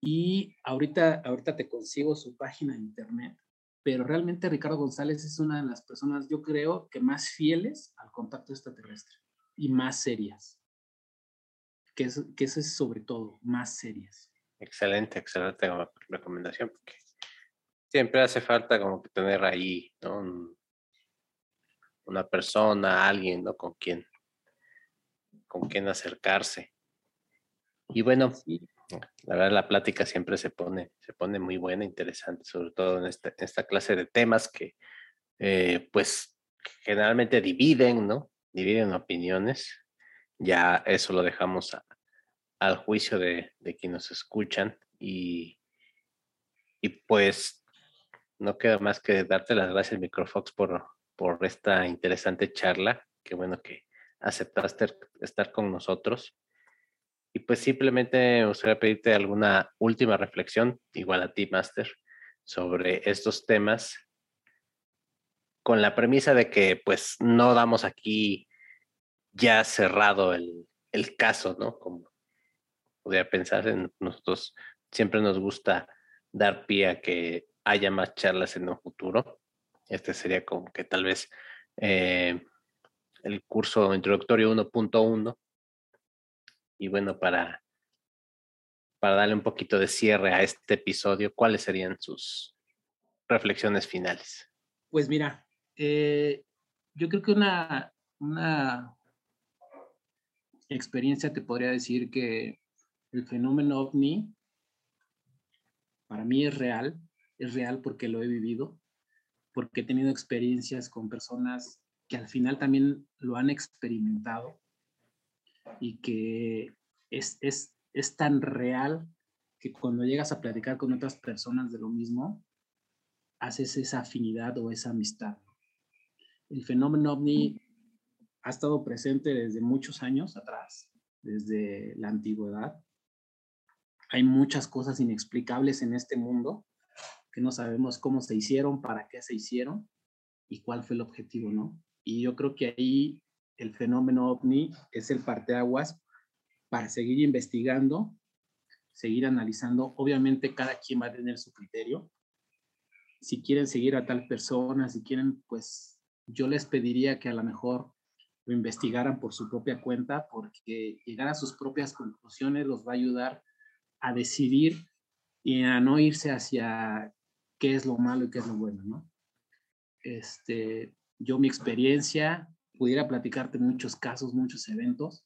C: Y ahorita, ahorita te consigo su página de internet, pero realmente Ricardo González es una de las personas, yo creo, que más fieles al contacto extraterrestre y más serias. Que, que eso es sobre todo, más serias.
A: Excelente, excelente recomendación, porque siempre hace falta como que tener ahí, ¿no? una persona, alguien, ¿no? Con quien, con quien acercarse. Y bueno, la verdad la plática siempre se pone, se pone muy buena, interesante, sobre todo en esta, esta clase de temas que, eh, pues, generalmente dividen, ¿no? Dividen opiniones. Ya eso lo dejamos al juicio de, de quienes nos escuchan y, y pues no queda más que darte las gracias, Microfox, por, por esta interesante charla. Qué bueno que aceptaste estar con nosotros. Y pues simplemente me gustaría pedirte alguna última reflexión, igual a ti, Master, sobre estos temas, con la premisa de que pues no damos aquí ya cerrado el, el caso, ¿no? Como podría pensar en nosotros, siempre nos gusta dar pie a que haya más charlas en un futuro. Este sería como que tal vez eh, el curso introductorio 1.1. Y bueno, para, para darle un poquito de cierre a este episodio, ¿cuáles serían sus reflexiones finales?
C: Pues mira, eh, yo creo que una, una experiencia te podría decir que el fenómeno ovni para mí es real, es real porque lo he vivido, porque he tenido experiencias con personas que al final también lo han experimentado y que es, es, es tan real que cuando llegas a platicar con otras personas de lo mismo, haces esa afinidad o esa amistad. El fenómeno ovni ha estado presente desde muchos años atrás, desde la antigüedad. Hay muchas cosas inexplicables en este mundo que no sabemos cómo se hicieron, para qué se hicieron y cuál fue el objetivo, ¿no? Y yo creo que ahí el fenómeno ovni es el parteaguas para seguir investigando, seguir analizando. Obviamente cada quien va a tener su criterio. Si quieren seguir a tal persona, si quieren, pues yo les pediría que a lo mejor lo investigaran por su propia cuenta, porque llegar a sus propias conclusiones los va a ayudar a decidir y a no irse hacia qué es lo malo y qué es lo bueno, ¿no? Este, yo mi experiencia, pudiera platicarte muchos casos, muchos eventos.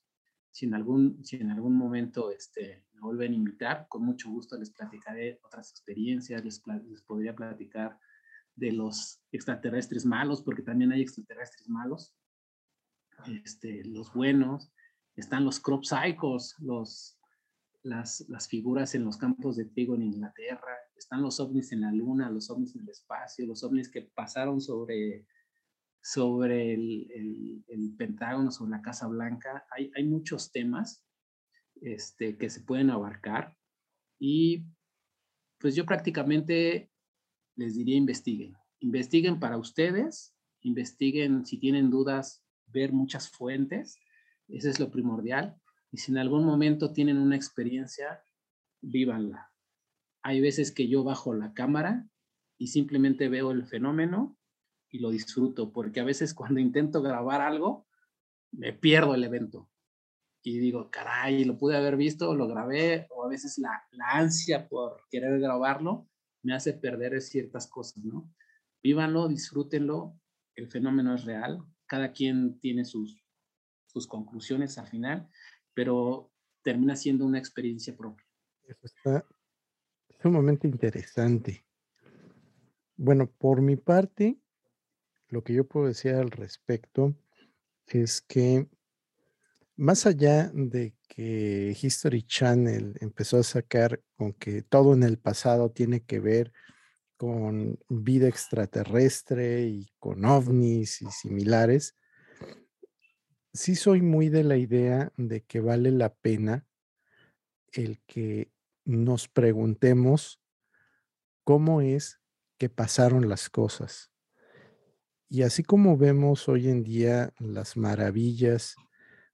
C: Si en algún, si en algún momento este, me vuelven a invitar, con mucho gusto les platicaré otras experiencias, les, les podría platicar de los extraterrestres malos, porque también hay extraterrestres malos, este, los buenos, están los crop cycles, los, las, las figuras en los campos de trigo en Inglaterra, están los ovnis en la luna, los ovnis en el espacio, los ovnis que pasaron sobre, sobre el, el, Pentágono, sobre la Casa Blanca. Hay, hay muchos temas este, que se pueden abarcar y pues yo prácticamente les diría investiguen. Investiguen para ustedes, investiguen si tienen dudas, ver muchas fuentes, eso es lo primordial. Y si en algún momento tienen una experiencia, vívanla. Hay veces que yo bajo la cámara y simplemente veo el fenómeno y lo disfruto, porque a veces cuando intento grabar algo, me pierdo el evento. Y digo, caray, lo pude haber visto, lo grabé, o a veces la, la ansia por querer grabarlo me hace perder ciertas cosas, ¿no? Vívanlo, disfrútenlo, el fenómeno es real, cada quien tiene sus, sus conclusiones al final, pero termina siendo una experiencia propia.
B: Eso está sumamente interesante. Bueno, por mi parte, lo que yo puedo decir al respecto es que más allá de que History Channel empezó a sacar con que todo en el pasado tiene que ver con vida extraterrestre y con ovnis y similares, sí soy muy de la idea de que vale la pena el que nos preguntemos cómo es que pasaron las cosas. Y así como vemos hoy en día las maravillas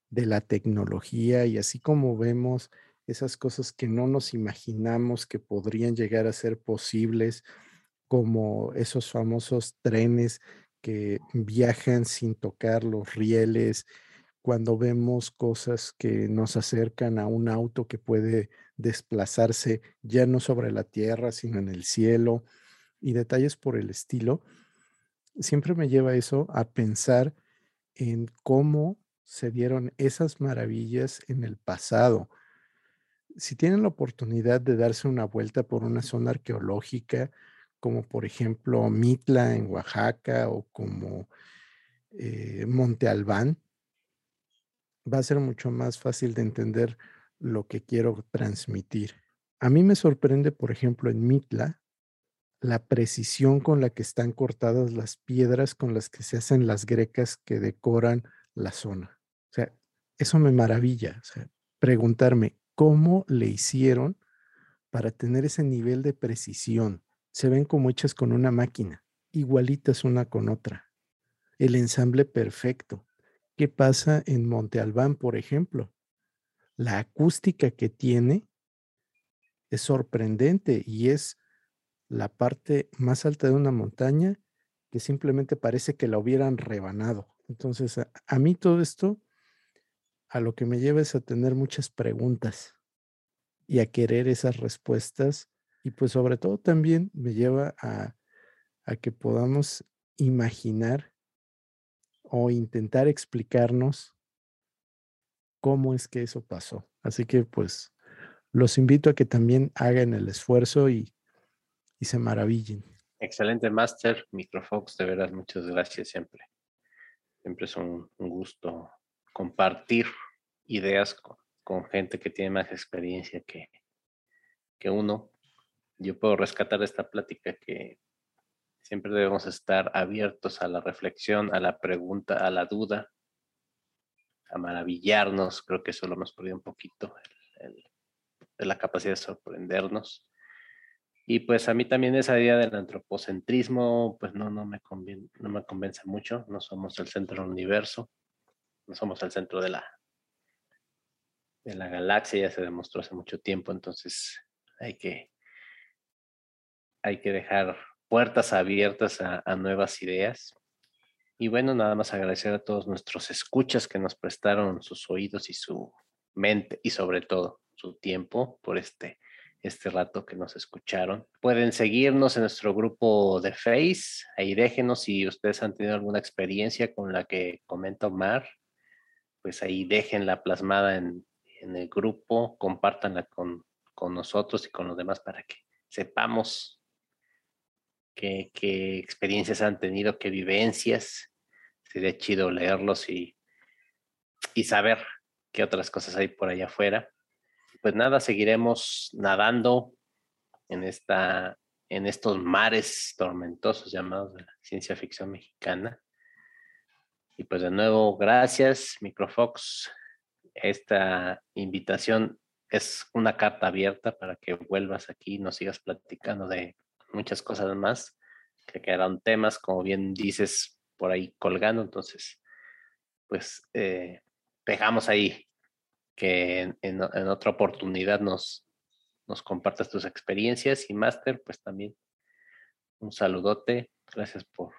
B: de la tecnología y así como vemos esas cosas que no nos imaginamos que podrían llegar a ser posibles, como esos famosos trenes que viajan sin tocar los rieles, cuando vemos cosas que nos acercan a un auto que puede desplazarse ya no sobre la tierra, sino en el cielo, y detalles por el estilo, siempre me lleva eso a pensar en cómo se dieron esas maravillas en el pasado. Si tienen la oportunidad de darse una vuelta por una zona arqueológica, como por ejemplo Mitla en Oaxaca o como eh, Monte Albán, va a ser mucho más fácil de entender lo que quiero transmitir. A mí me sorprende, por ejemplo, en Mitla, la precisión con la que están cortadas las piedras con las que se hacen las grecas que decoran la zona. O sea, eso me maravilla. Preguntarme cómo le hicieron para tener ese nivel de precisión. Se ven como hechas con una máquina, igualitas una con otra. El ensamble perfecto. ¿Qué pasa en Monte Albán, por ejemplo? La acústica que tiene es sorprendente y es la parte más alta de una montaña que simplemente parece que la hubieran rebanado. Entonces, a, mí todo esto, a lo que me lleva es a tener muchas preguntas y a querer esas respuestas. Y pues sobre todo también me lleva a, a que podamos imaginar o intentar explicarnos cómo es que eso pasó. Así que pues los invito a que también hagan el esfuerzo y y se maravillen.
A: Excelente, Master. Microfox, de verdad, muchas gracias siempre. Siempre es un, gusto compartir ideas con, gente que tiene más experiencia que, que uno. Yo puedo rescatar esta plática que siempre debemos estar abiertos a la reflexión, a la pregunta, a la duda, a maravillarnos. Creo que eso lo hemos perdido un poquito, de la capacidad de sorprendernos y pues a mí también esa idea del antropocentrismo, pues no, no, me conviene, convence mucho. No somos el centro del universo, no somos el centro de la, de la galaxia, ya se demostró hace mucho tiempo, entonces hay que, hay que dejar puertas abiertas a nuevas ideas. Y bueno, nada más agradecer a todos nuestros escuchas que nos prestaron sus oídos y su mente y sobre todo su tiempo por este este rato que nos escucharon. Pueden seguirnos en nuestro grupo de Face. Ahí déjenos si ustedes han tenido alguna experiencia con la que comenta Omar. Pues ahí déjenla plasmada en, en el grupo, compártanla con, con nosotros y con los demás para que sepamos qué, experiencias han tenido, qué vivencias. Sería chido leerlos y, y saber qué otras cosas hay por allá afuera. Pues nada, seguiremos nadando en, esta, en estos mares tormentosos llamados de la ciencia ficción mexicana. Y pues de nuevo, gracias, Microfox. Esta invitación es una carta abierta para que vuelvas aquí y nos sigas platicando de muchas cosas más, que quedaron temas, como bien dices, por ahí colgando. Entonces, pues eh, dejamos ahí que en, otra oportunidad nos, nos compartas tus experiencias y máster, pues también un saludote. Gracias por,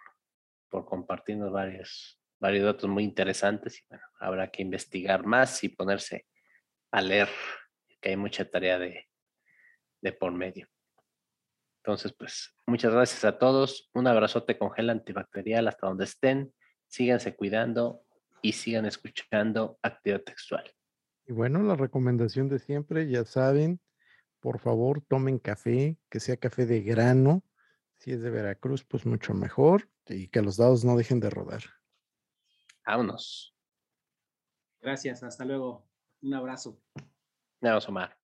A: por compartirnos varios, varios datos muy interesantes y bueno, habrá que investigar más y ponerse a leer, que hay mucha tarea de, de por medio. Entonces, pues muchas gracias a todos. Un abrazote con gel antibacterial hasta donde estén. Síganse cuidando y sigan escuchando actividad textual.
B: Y bueno, la recomendación de siempre, ya saben, por favor, tomen café, que sea café de grano. Si es de Veracruz, pues mucho mejor. Y que los dados no dejen de rodar.
A: Vámonos.
C: Gracias, hasta luego. Un abrazo.
A: Un abrazo, Omar.